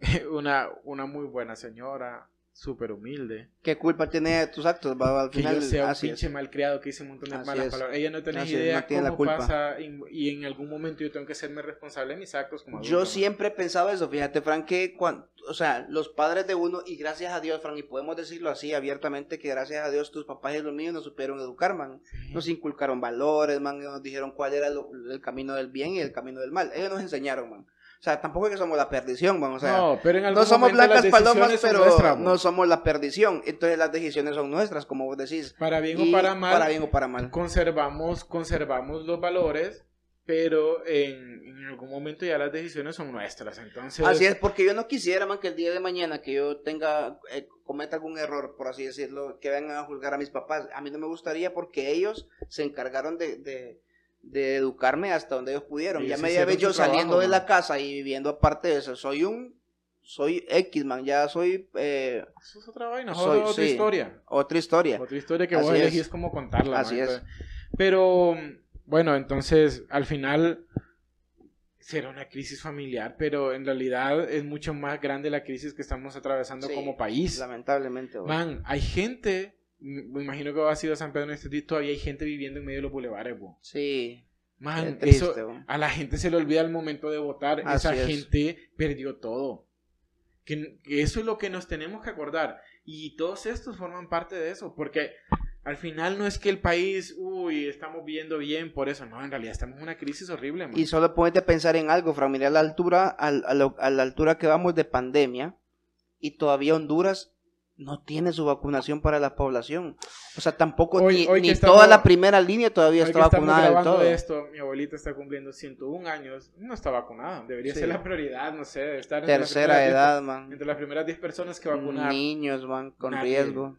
[LAUGHS] Una, una muy buena señora, súper humilde. ¿qué culpa tiene de tus actos? Va, al Que final, yo sea un así es. pinche malcriado que hice un montón de Así malas es. palabras. Ella no tiene Así idea no tiene la cómo culpa. pasa y, y en algún momento yo tengo que serme responsable de mis actos como adulto. Yo siempre he pensado eso, fíjate, Frank, que cuando, o sea, los padres de uno, y gracias a Dios, Frank, y podemos decirlo así abiertamente, que gracias a Dios tus papás y los míos nos supieron educar, man. Sí. Nos inculcaron valores, man, nos dijeron cuál era lo- el camino del bien y el camino del mal. Ellos nos enseñaron, man. O sea, tampoco es que somos la perdición, man. O sea, no, pero en algún no somos las blancas palomas, pero nuestras, no somos la perdición. Entonces las decisiones son nuestras, como vos decís. Para bien Y o para mal, Para bien o para mal. conservamos, conservamos los valores, pero en, en algún momento ya las decisiones son nuestras. Entonces, Así es, porque yo no quisiera, man, que el día de mañana que yo tenga, eh, cometa algún error, por así decirlo, que vengan a juzgar a mis papás. A mí no me gustaría porque ellos se encargaron de, de, de educarme hasta donde ellos pudieron. Ellos ya me llevé yo trabajo, saliendo de la casa y viviendo aparte de eso. Soy un, soy X, man, ya soy eh, eso es otra vaina, soy- otra sí. historia. otra historia. Otra historia que Así vos es. elegís cómo contarla. Así es. Pero, bueno, entonces, al final, será una crisis familiar, pero en realidad es mucho más grande la crisis que estamos atravesando Sí, como país. Lamentablemente. man. Man, hay gente, me imagino que va a sido San Pedro en este sitio, todavía hay gente viviendo en medio de los bulevares, bo. Sí, Man, triste. eso, a la gente se le olvida el momento de votar. Así Esa es. gente perdió todo. Que, que eso es lo que nos tenemos que acordar. Y todos estos forman parte de eso. Porque al final no es que el país, uy, estamos viendo bien por eso. No, en realidad estamos en una crisis horrible. man. Y solo ponete a pensar en algo, Fran, mira la altura, al- a, lo- a la altura que vamos de pandemia y todavía Honduras no tiene su vacunación para la población. O sea, tampoco Hoy- ni, hoy ni estamos- toda la primera línea todavía está vacunada del todo. esto, mi abuelita está cumpliendo 101 años. No está vacunada. Debería Sí. ser la prioridad, no sé, estar Tercera edad, 10 man. entre las primeras 10 personas que vacunar. Niños, man, con Nadie. riesgo.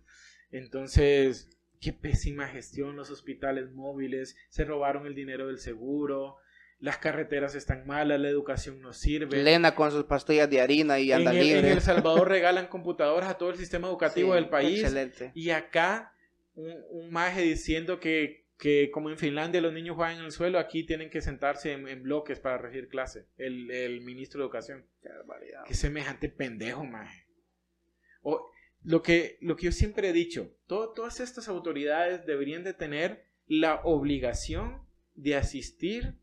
Entonces, qué pésima gestión los hospitales móviles, se robaron el dinero del seguro, las carreteras están malas, la educación no sirve. Lena con sus pastillas de harina y en, anda el, en. El Salvador [LAUGHS] regalan computadoras a todo el sistema educativo Sí, del país. Excelente. Y acá, un, un maje diciendo que, que como en Finlandia los niños juegan en el suelo, aquí tienen que sentarse en, en bloques para recibir clase. El, el ministro de Educación. Qué barbaridad. Qué semejante pendejo, maje. O, lo, que, lo que yo siempre he dicho, to- todas estas autoridades deberían de tener la obligación de asistir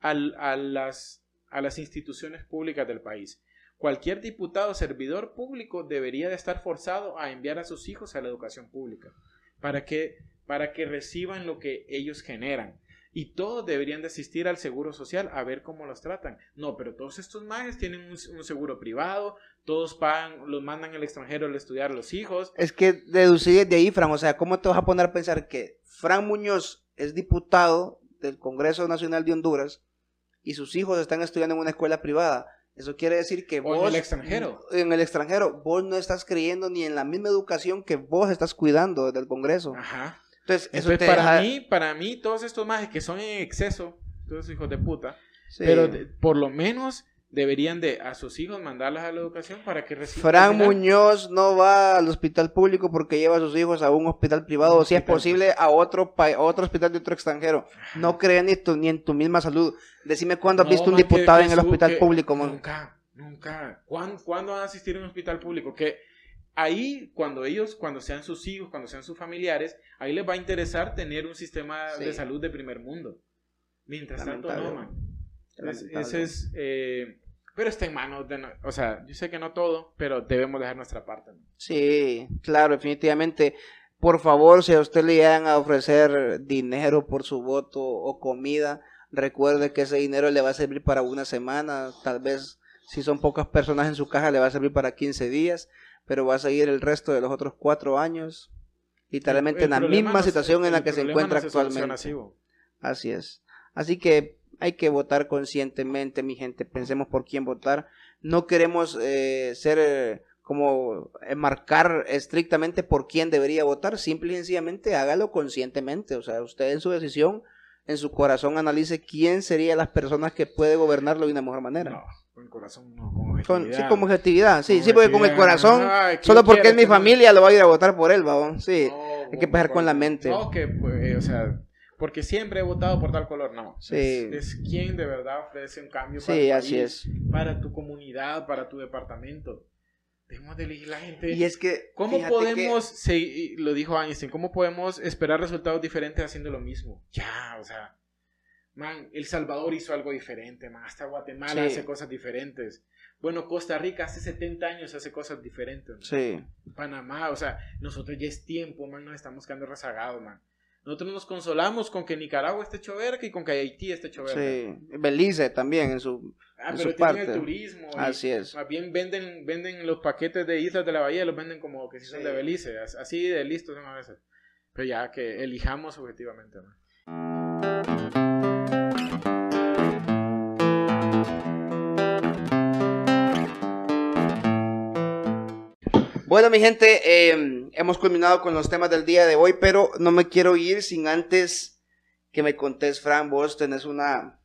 al- a, las, a las instituciones públicas del país. Cualquier diputado servidor público debería de estar forzado a enviar a sus hijos a la educación pública para que, para que reciban lo que ellos generan. Y todos deberían de asistir al seguro social a ver cómo los tratan. No, pero todos estos mages tienen un, un seguro privado, todos pagan, los mandan al extranjero a estudiar a los hijos. Es que deducir de ahí, Fran, o sea, ¿cómo te vas a poner a pensar que Fran Muñoz es diputado del Congreso Nacional de Honduras y sus hijos están estudiando en una escuela privada? Eso quiere decir que O en vos... el extranjero. En el extranjero, vos no estás creyendo ni en la misma educación que vos estás cuidando del Congreso. Ajá. Entonces, eso Entonces, te para deja- mí, para mí, todos estos mages que son en exceso, todos esos hijos de puta, Sí. pero de- por lo menos deberían de a sus hijos mandarlos a la educación para que reciban. Fran Muñoz no va al hospital público porque lleva a sus hijos a un hospital privado o si es posible a otro pa- a otro hospital de otro extranjero. No creen ni, tu- ni en tu misma salud. Decime cuándo has No, visto un diputado en el hospital que- público, man. Nunca, nunca. ¿Cuándo, cuándo van a asistir a un hospital público? Que ahí, cuando ellos, cuando sean sus hijos, cuando sean sus familiares, ahí les va a interesar tener un sistema Sí. de salud de primer mundo. Mientras tanto, no, man. Ese es. eh, pero está en manos de. no- O sea, yo sé que no todo, pero debemos dejar nuestra parte. ¿no? Sí, claro, definitivamente. Por favor, si a usted le llegan a ofrecer dinero por su voto o comida, recuerde que ese dinero le va a servir para una semana, tal vez si son pocas personas en su caja le va a servir para 15 días, pero va a seguir el resto de los otros cuatro años literalmente en la misma situación en la que se encuentra actualmente. Así es. Así que hay que votar conscientemente, mi gente. Pensemos por quién votar. No queremos eh, ser eh, como eh, marcar estrictamente por quién debería votar. Simple y sencillamente hágalo conscientemente. O sea, usted en su decisión, en su corazón, analice quién sería las personas que puede gobernarlo de una mejor manera. No, con el corazón no, con objetividad. sí, como objetividad. Sí, sí, porque con el corazón, solo porque es mi familia, lo va a ir a votar por él, babón. Sí, hay que empezar con la mente. No, que, pues, o sea porque siempre he votado por tal color, no. Sí. Es, quien de verdad ofrece un cambio para, sí, así es. para tu comunidad, para tu departamento. Debemos de elegir la gente. Y es que. ¿Cómo podemos, lo dijo Einstein, cómo podemos esperar resultados diferentes haciendo lo mismo? Ya, o sea. Man, El Salvador hizo algo diferente, man. Hasta Guatemala hace cosas diferentes. Bueno, Costa Rica hace 70 años hace cosas diferentes. Sí. Panamá, o sea, nosotros ya es tiempo, man, nos estamos quedando rezagados, man. Nosotros nos consolamos con que Nicaragua esté hecho verga y con que Haití esté hecho verga. Sí, Belice también en su, ah, pero tienen el turismo. Así es. Más bien venden, venden los paquetes de Islas de la Bahía, los venden como que si son de Belice. Así de listos son a veces. Pero ya que elijamos objetivamente. ¿no? Bueno, mi gente, em, hemos culminado con los temas del día de hoy, pero no me quiero ir sin antes que me contés, Fran, vos tenés una,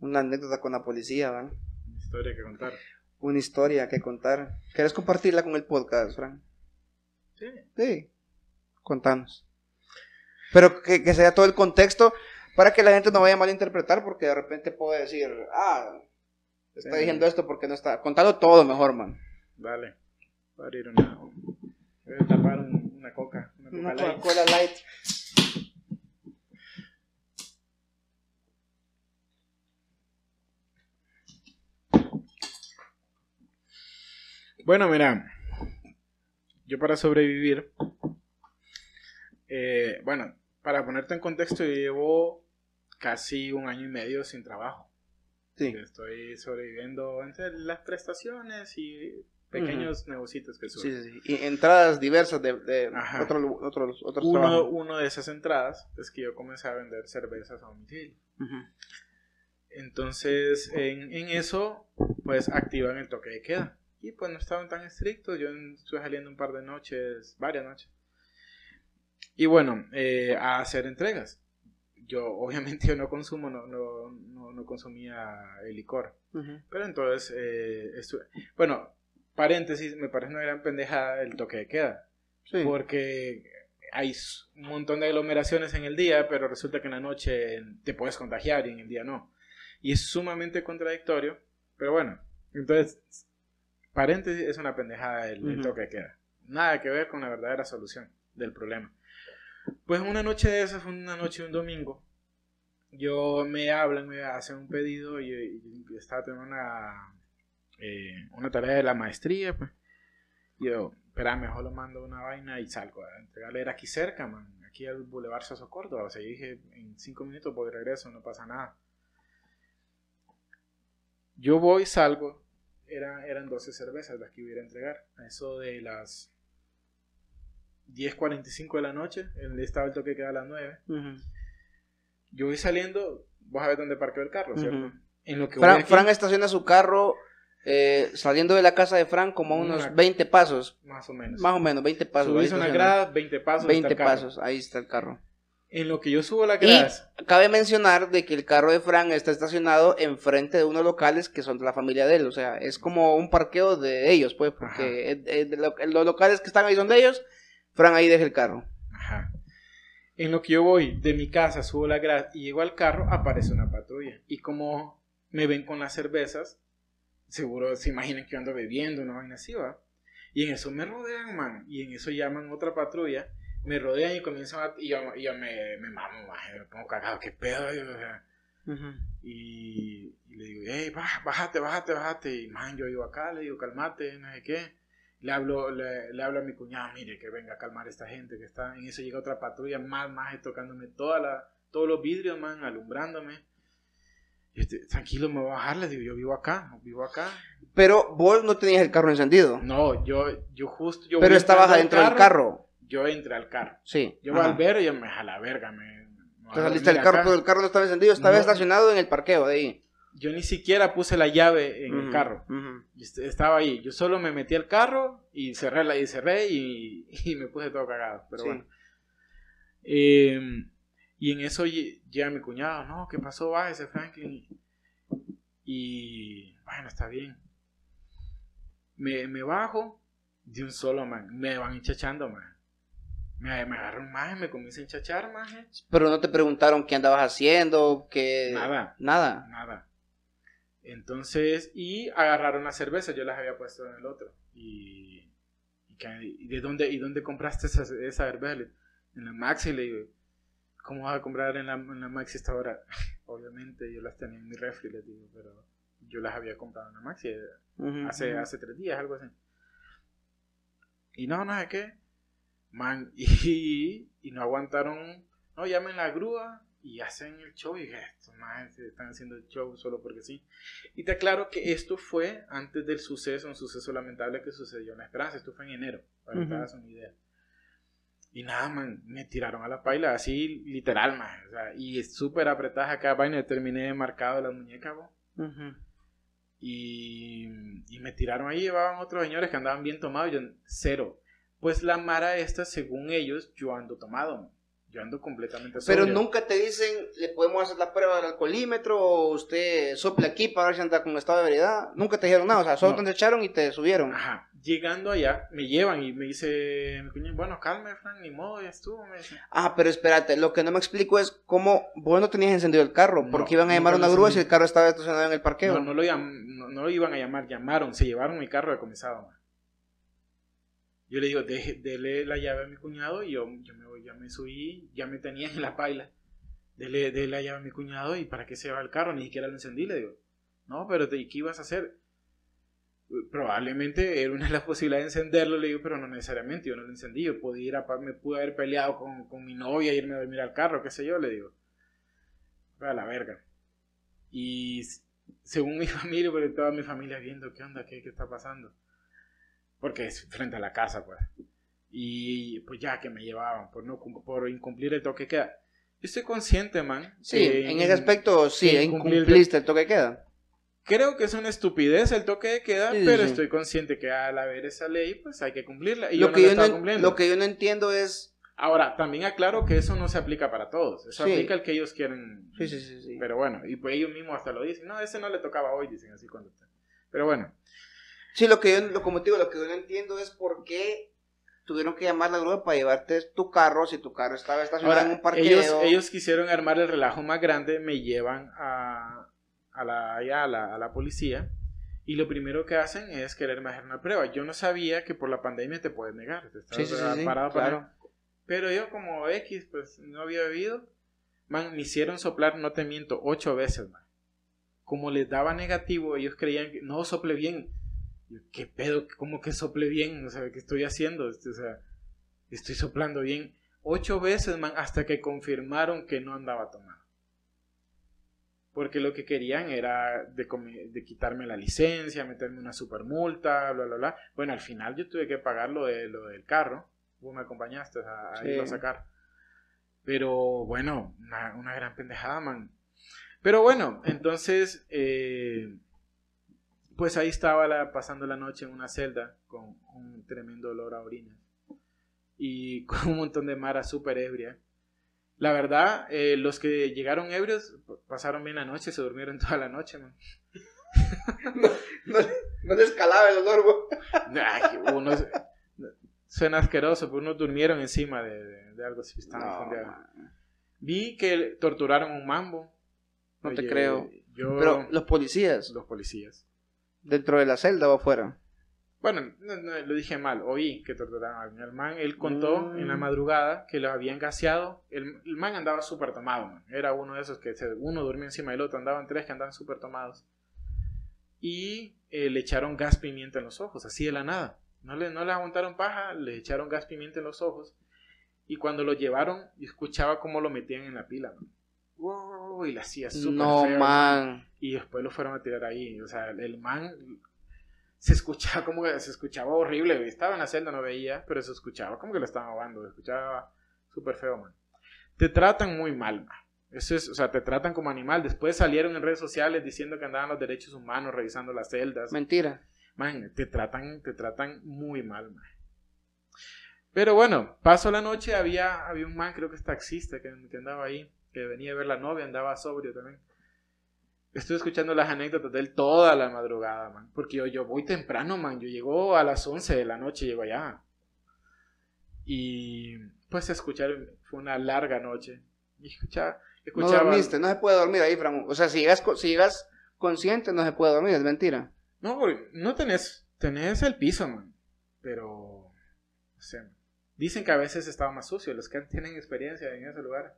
una anécdota con la policía, ¿verdad? Una historia que contar. Una historia que contar. ¿Querés compartirla con el podcast, Fran? Sí. Sí. Contanos. Pero que, que sea todo el contexto para que la gente no vaya a malinterpretar, porque de repente puede decir, ah, está diciendo esto porque no está. Contalo todo mejor, man. Vale. Voy a abrir una. Voy a tapar una coca. Una Coca-Cola light. Bueno, mira, yo para sobrevivir, eh, bueno, para ponerte en contexto, yo llevo casi un año y medio sin trabajo. Sí. Estoy sobreviviendo entre las prestaciones y pequeños negocios que suben. Sí, sí, Y entradas diversas de, de otros, otros, otros uno, uno, de esas entradas es que yo comencé a vender cervezas a domicilio. Entonces, en, en, eso, pues activan el toque de queda. Y pues no estaban tan estrictos. Yo estuve saliendo un par de noches, varias noches. Y bueno, eh, a hacer entregas. Yo, [LAUGHS] obviamente, yo no consumo, no, no, no, consumía el licor. Pero entonces, eh, estuve, bueno, paréntesis, me parece una gran pendejada el toque de queda. Porque hay un montón de aglomeraciones en el día, pero resulta que en la noche te puedes contagiar y en el día no. Y es sumamente contradictorio, pero bueno, entonces, paréntesis, es una pendejada el, toque de queda. Nada que ver con la verdadera solución del problema. Pues una noche de esas, fue una noche de un domingo, yo me hablan, me hacen un pedido y, y estaba teniendo una eh, una tarea de la maestría, pues. yo, espera, mejor lo mando una vaina y salgo a entregarle. Era aquí cerca, man, aquí al Boulevard Soso Córdoba. O sea, yo dije, en cinco minutos voy regreso, no pasa nada. Yo voy, salgo, Era, eran 12 cervezas las que iba a entregar. A eso de las 10.45 de la noche, el estaba el toque queda a las 9. Yo voy saliendo, vas a ver dónde parqueo el carro, ¿cierto? En lo que Fran estaciona su carro eh, saliendo de la casa de Frank como unos 20 pasos. Más o menos. Más o menos, 20 pasos. Subís una grada, 20 pasos. 20 pasos, ahí está el carro. En lo que yo subo la grada. Y cabe mencionar de que el carro de Frank está estacionado enfrente de unos locales que son de la familia de él. O sea, es como un parqueo de ellos, pues, porque los locales que están ahí son de ellos. Frank ahí deja el carro. Ajá. En lo que yo voy de mi casa, subo la grada y llego al carro, aparece una patrulla. Y como me ven con las cervezas, seguro se imaginan que yo ando bebiendo, una vaina así, ¿va? Y en eso me rodean, man. Y en eso llaman otra patrulla, me rodean y comienzan a. Y yo, me, me mamo, man. Me pongo cagado, qué pedo, o sea. y, le digo, hey, bájate, bájate, bájate. Y man, yo digo acá, le digo, calmate, no sé qué. Le hablo, le, le hablo a mi cuñado, mire, que venga a calmar a esta gente que está. En eso llega otra patrulla, más, más, tocándome toda la, todos los vidrios, man, alumbrándome. Tranquilo, me voy a bajar, le digo, yo vivo acá, vivo acá. Pero vos no tenías el carro encendido. No, yo, yo justo. Yo Pero estabas adentro del carro. Yo entré al carro. Sí. Yo voy ajá. al ver y yo me a la verga, me. me saliste del carro, acá. pero el carro no estaba encendido, estaba No. estacionado en el parqueo de ahí. Yo ni siquiera puse la llave en el carro. Estaba ahí. Yo solo me metí al carro y cerré la y cerré y, [LAUGHS] y me puse todo cagado. Pero Sí. bueno. Eh, y en eso lle- llega mi cuñado, no, ¿qué pasó? Bájese, Franklin. Y bueno, está bien. Me, me bajo de un solo, man. Me van enchachando, man. Me, me agarran más, me comienza a enchachar, man. Pero no te preguntaron qué andabas haciendo, qué... Nada. Nada. Nada. Entonces, y agarraron la cerveza, yo las había puesto en el otro. Y, y, que- y de dónde, ¿y dónde compraste esa, esa cerveza? En la Maxi, le digo, ¿cómo vas a comprar en la, en la Maxi esta hora? [LAUGHS] Obviamente yo las tenía en mi refri, le digo, pero yo las había comprado en la Maxi eh, Ujú, hace, ujú. hace tres días, algo así. Y no, no sé qué. Man, [LAUGHS] y, y no aguantaron. No, llamen la grúa y hacen el show. Y estos más están haciendo el show solo porque sí. Y te aclaro que esto fue antes del suceso, un suceso lamentable que sucedió en La Esperanza. Esto fue en enero, para que te hagas una idea. Y nada, man, me tiraron a la paila, así literal, man. O sea, y súper apretada acá, vaina, terminé marcado la muñeca, bo. Ujú. Y, y me tiraron ahí, llevaban otros señores que andaban bien tomados, yo cero. Pues la mara esta, según ellos, yo ando tomado, man. yo ando completamente Pero sobrio. nunca te dicen, le podemos hacer la prueba del alcoholímetro o usted sople aquí para ver si anda con estado de veredad. Nunca te dijeron nada, o sea, solo No. te echaron y te subieron. Ajá, llegando allá, me llevan y me dice, mi cuñado, bueno, calme, Frank, ni modo, ya estuvo, me dice. Ah, pero espérate, lo que no me explico es cómo vos no tenías encendido el carro, No, porque iban a llamar a una grúa si el carro estaba estacionado en el parqueo. No, no lo, no, lo iban a llamar, llamaron, se llevaron mi carro decomisado, man. Yo le digo, deje, dele la llave a mi cuñado y yo, yo me voy, ya me subí, ya me tenía en la paila. Dele, dele la llave a mi cuñado y para qué se va el carro, ni siquiera lo encendí, le digo. No, pero ¿y qué ibas a hacer? Probablemente era una de las posibilidades de encenderlo, le digo, pero no necesariamente, yo no lo encendí, yo podía ir a, me pude haber peleado con, con mi novia, irme a dormir al carro, qué sé yo, le digo. A la verga. Y según mi [LAUGHS] familia, pero toda mi familia viendo qué onda, qué, qué está pasando. Porque es frente a la casa, pues. Y pues ya que me llevaban por, no, cum- por incumplir el toque queda. Yo estoy consciente, man. Sí, que en ese aspecto sí, incumpliste el toque queda. Creo que es una estupidez el toque de queda, Sí, pero sí. estoy consciente que al haber esa ley, pues hay que cumplirla. Y Lo yo que, no yo no, cumpliendo. lo que yo no entiendo es... Ahora, también aclaro que eso no se aplica para todos. Eso Sí. aplica al que ellos quieren. Sí, sí, sí. sí. Pero bueno, y pues ellos mismos hasta lo dicen. No, ese no le tocaba hoy, dicen así cuando está. Pero bueno, Sí, lo que yo, lo, como te digo, lo que yo no entiendo es por qué tuvieron que llamar a la grúa para llevarte tu carro si tu carro estaba estacionado ahora en un parqueo. ellos, ellos quisieron armar el relajo más grande, me llevan a, a, la, allá a, la, a la policía y lo primero que hacen es quererme hacer una prueba. Yo no sabía que por la pandemia te puedes negar. Te estás Sí, sí, sí, sí, parado para- claro. Pero yo como X, pues no había bebido. Man, me hicieron soplar, no te miento, ocho veces, man. Como les daba negativo, ellos creían que no sople bien. Yo, ¿Qué pedo? ¿Cómo que sople bien? O sea, ¿qué estoy haciendo? Este, O sea, estoy soplando bien. Ocho veces, man, hasta que confirmaron que no andaba tomado. Porque lo que querían era de, de quitarme la licencia, meterme una super multa, bla, bla, bla. Bueno, al final yo tuve que pagar lo, de, lo del carro. Vos me acompañaste a, a Sí. irlo a sacar. Pero bueno, una, una gran pendejada, man. Pero bueno, entonces, eh, pues ahí estaba la, pasando la noche en una celda con un tremendo olor a orina. Y [LAUGHS] con un montón de mara súper ebria. La verdad, eh, los que llegaron ebrios pasaron bien la noche, se durmieron [LAUGHS] toda la noche, man. No, no les calaba el olor, güey. Ay, unos, suena asqueroso, pero unos durmieron encima de, de- de algo estaban No. Vi que torturaron a un mambo. No te creo. Yo, Pero los policías, los policías. dentro de la celda o afuera. Bueno, no, no, lo dije mal. Oí que torturaron a alguien. El man, él contó Mm. en la madrugada que lo habían gaseado. El, el man andaba súper tomado, man. Era uno de esos que se- uno dormía encima del otro. Andaban tres que andaban súper tomados. Y eh, le echaron gas pimienta en los ojos, así de la nada. No le, no le aguantaron paja, le echaron gas pimienta en los ojos. Y cuando lo llevaron, escuchaba cómo lo metían en la pila, man. Wow, y le hacía súper No, feo, man. Y después lo fueron a tirar ahí. O sea, el man se escuchaba como que se escuchaba horrible. Estaba en la celda, no veía, pero se escuchaba como que lo estaban ahogando. Se escuchaba súper feo, man. Te tratan muy mal, man. Eso es, o sea, te tratan como animal. Después salieron en redes sociales diciendo que andaban los derechos humanos revisando las celdas. Mentira. Man, te tratan, te tratan muy mal, man. Pero bueno, pasó la noche, había, había un man, creo que es taxista, que, que andaba ahí, que venía a ver la novia, andaba sobrio también. Estuve escuchando las anécdotas de él toda la madrugada, man. Porque yo, yo voy temprano, man. Yo llego a las 11 de la noche, llego allá. Y pues escuchar, fue una larga noche. Y escuchaba, No escuchaba dormiste, no se puede dormir ahí, Fran. O sea, si llegas, si llegas consciente, no se puede dormir, es mentira. No, no tenés, tenés el piso, man. Pero, no sé, man. Dicen que a veces estaba más sucio, los que tienen experiencia en ese lugar.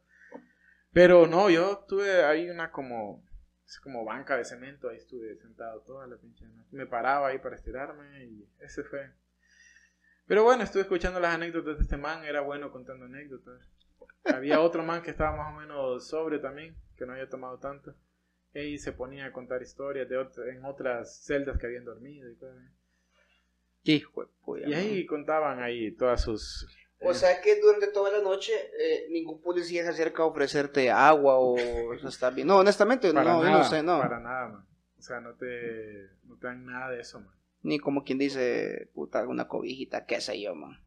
Pero no, yo tuve ahí una como, es como banca de cemento, ahí estuve sentado toda la pinche noche. Me paraba ahí para estirarme y ese fue. Pero bueno, estuve escuchando las anécdotas de este man, era bueno contando anécdotas. Había otro man que estaba más o menos sobrio también, que no había tomado tanto. Y se ponía a contar historias de en otras celdas que habían dormido y cosas. Hijo de puya, Y ahí man. contaban ahí todas sus... O sea que durante toda la noche eh, ningún policía se acerca a ofrecerte agua o está bien. No, honestamente, para no, yo nada, no sé, no. Para nada, man. O sea, no te, no te dan nada de eso, man. Ni como quien dice, puta, alguna cobijita, qué sé yo, man.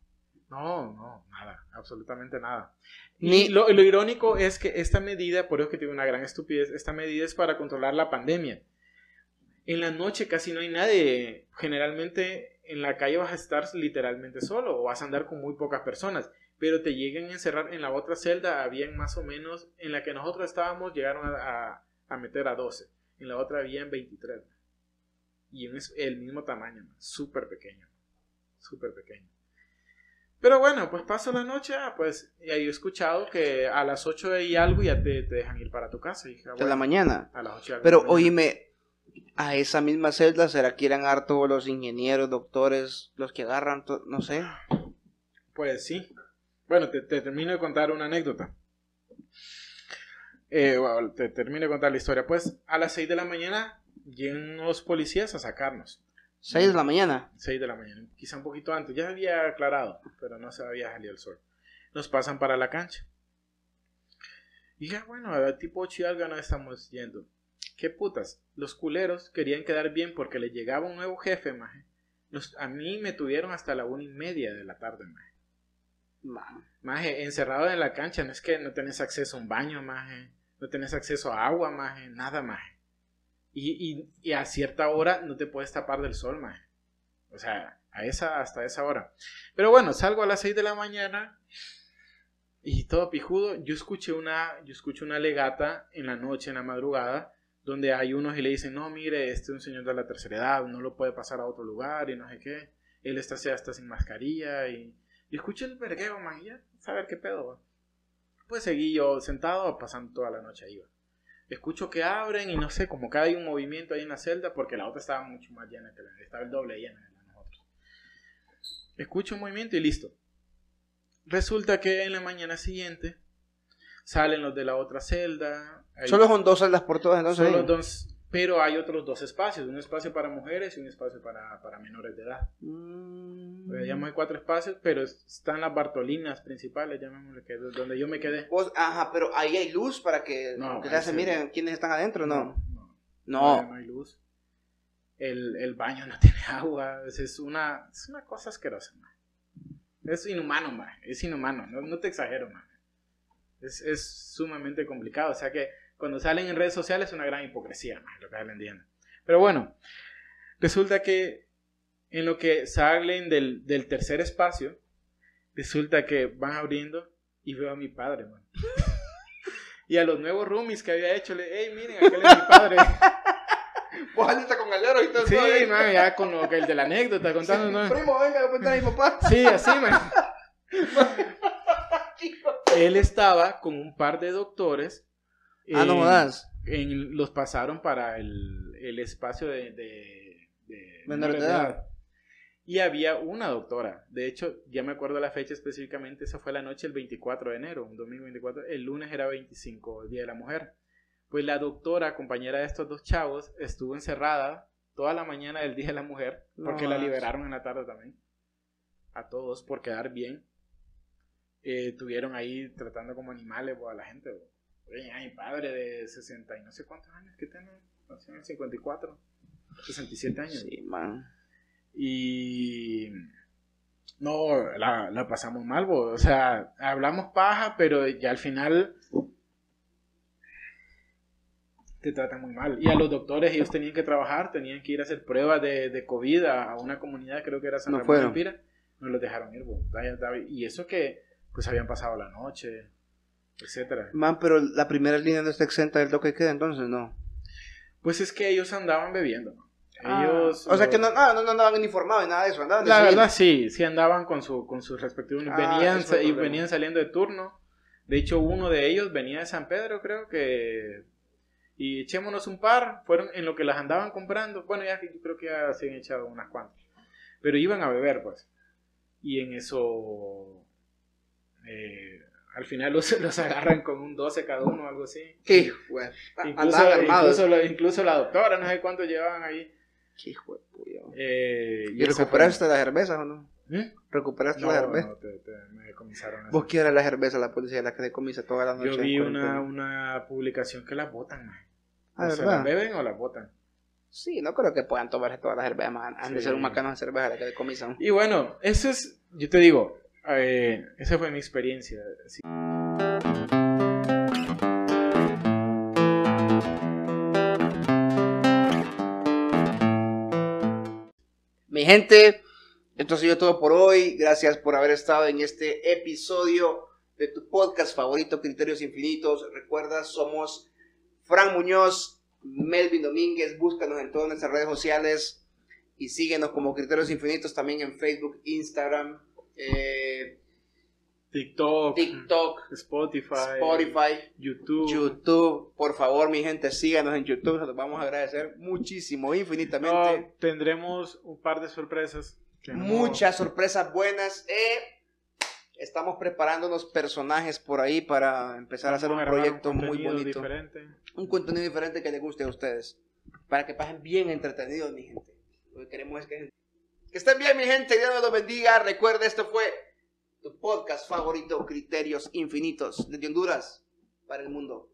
No, no, nada, absolutamente nada. Ni- Y lo, lo irónico es que esta medida, por eso que tiene una gran estupidez, esta medida es para controlar la pandemia. En la noche casi no hay nadie. Generalmente en la calle vas a estar literalmente solo o vas a andar con muy pocas personas. Pero te llegan a encerrar en la otra celda, habían más o menos, en la que nosotros estábamos, llegaron a, a- a meter a 12. En la otra habían 23. Y es el mismo tamaño, súper pequeño. Súper pequeño. Pero bueno, pues paso la noche, ah, pues, y ahí he escuchado que a las 8 y algo ya te, te dejan ir para tu casa. Dije, ah, bueno, la mañana. a las 8 y algo Pero oíme, a esa misma celda será que irán todos los ingenieros, doctores, los que agarran, no sé. Pues sí. Bueno, te, te termino de contar una anécdota. Eh, bueno, te termino de contar la historia. Pues a las 6 de la mañana llegan los policías a sacarnos. Seis de la mañana. 6 de la mañana, quizá un poquito antes. Ya había aclarado, pero no se había salido el sol. Nos pasan para la cancha. Y ya, bueno, a tipo 8 y algo no estamos yendo. ¿Qué putas? Los culeros querían quedar bien porque le llegaba un nuevo jefe, maje. Nos- a mí me tuvieron hasta la una y media de la tarde, maje. Maje, encerrado en la cancha, no es que no tenés acceso a un baño, maje. No tenés acceso a agua, maje. Nada, maje. Y, y, y a cierta hora no te puedes tapar del sol, maje. O sea, a esa, hasta esa hora. Pero bueno, salgo a las 6 de la mañana y todo pijudo. Yo escuché una, yo escuché una legata en la noche, en la madrugada, donde hay unos y le dicen, no, mire, este es un señor de la tercera edad, no lo puede pasar a otro lugar y no sé qué. Él está, ya está sin mascarilla y... Y escuché el vergueo, man, y ya, saber qué pedo. Pues seguí yo sentado, pasando toda la noche ahí, va. Escucho que abren y no sé, como que hay un movimiento ahí en la celda, porque la otra estaba mucho más llena que la, estaba el doble llena de nosotros. Escucho un movimiento y listo. Resulta que en la mañana siguiente salen los de la otra celda. hay- Solo son dos celdas por todas, entonces. solo dos, pero hay otros dos espacios, un espacio para mujeres y un espacio para, para menores de edad. Mm. Le llamo de cuatro espacios, pero es- están las Bartolinas principales, llamémosle, que es donde yo me quedé. Vos- ajá, pero ahí hay luz para que, No, que se miren quiénes están adentro, ¿no? no, No. no hay luz. El, el baño no [LAUGHS] tiene agua, es, es una, es una cosa asquerosa, man. Es inhumano, man. es inhumano, no, no te exagero, man. Es, es sumamente complicado, o sea que cuando salen en redes sociales es una gran hipocresía, man, lo que se entiende. Pero bueno, resulta que en lo que salen del, del tercer espacio, resulta que van abriendo y veo a mi padre, man. [LAUGHS] y a los nuevos roomies que había hecho, le, hey, miren, aquel es mi padre. [LAUGHS] Vos está con galero y todo Sí, todo man, ya con lo que el de la anécdota contándonos. Primo, venga, voy a a mi papá. Sí, así, man. [LAUGHS] Él estaba con un par de doctores. Ah, no en- los pasaron para el, el espacio de, de, de Menores de edad. Y había una doctora. De hecho, ya me acuerdo la fecha específicamente. Esa fue la noche el 24 de enero, un domingo 24. El lunes era 25, el Día de la Mujer. Pues la doctora, compañera de estos dos chavos, estuvo encerrada toda la mañana del Día de la Mujer. Porque No la liberaron en la tarde también. A todos por quedar bien. Eh, tuvieron ahí tratando como animales bo, a la gente. bo. Oye, ay, padre de 60 y no sé cuántos años que tiene. Nació en el 54. 67 años. Sí, man. Y no, la, la pasamos mal, bo. o sea, hablamos paja, pero ya al final te tratan muy mal. Y a los doctores, ellos tenían que trabajar, tenían que ir a hacer pruebas de, de COVID a, una comunidad, creo que era San No Ramón de. Pira, no los dejaron ir. bo. Y eso que pues habían pasado la noche, etcétera. Man, pero la primera línea no está exenta del toque de queda, entonces no. Pues es que ellos andaban bebiendo. Ah, Ellos, o sea que no, no, no, no andaban uniformados ni nada de eso, andaban de La civil. verdad sí, sí andaban con su con sus respectivos Ah, venían y venían saliendo de turno. De hecho, uno de ellos venía de San Pedro, creo que y echémonos un par, fueron en lo que las andaban comprando. Bueno, ya que yo creo que ya se han echado unas cuantas. Pero iban a beber, pues. Y en eso eh, al final los, [LAUGHS] los agarran con un 12 cada uno o algo así. Qué de- Incluso, incluso, la- incluso la doctora, no sé cuánto llevaban ahí. Qué de puya. Eh, ¿Y fue- recuperaste las cervezas o no? ¿Mm? ¿Recuperaste No, las cervezas? no, te, te- me decomisaron. Vos quieres la cerveza, la policía, la que decomisa toda la noche. Yo vi una, una publicación que las botan. Ah, o ¿verdad? las beben o las botan. Sí, no creo que puedan tomarse todas las cervezas. Han de Sí. ser un macano de cerveza la que decomisan. Y bueno, eso es, yo te digo, eh, esa fue mi experiencia. Mi gente, esto ha sido todo por hoy. Gracias por haber estado en este episodio de tu podcast favorito, Criterios Infinitos. Recuerda, somos Fran Muñoz, Melvin Domínguez. Búscanos en todas nuestras redes sociales y síguenos como Criterios Infinitos también en Facebook, Instagram, eh, TikTok, TikTok, Spotify, Spotify. YouTube. YouTube, por favor, mi gente, síganos en YouTube, se los vamos a agradecer muchísimo, infinitamente. No, tendremos un par de sorpresas. que no- Muchas sorpresas buenas. eh. Estamos preparándonos personajes por ahí para empezar a hacer un proyecto muy bonito. diferente. Un contenido diferente que les guste a ustedes. Para que pasen bien entretenidos, mi gente. Lo que queremos es que, que estén bien, mi gente. Dios los bendiga. Recuerda, esto fue tu podcast favorito, Criterios Infinitos, desde Honduras para el mundo.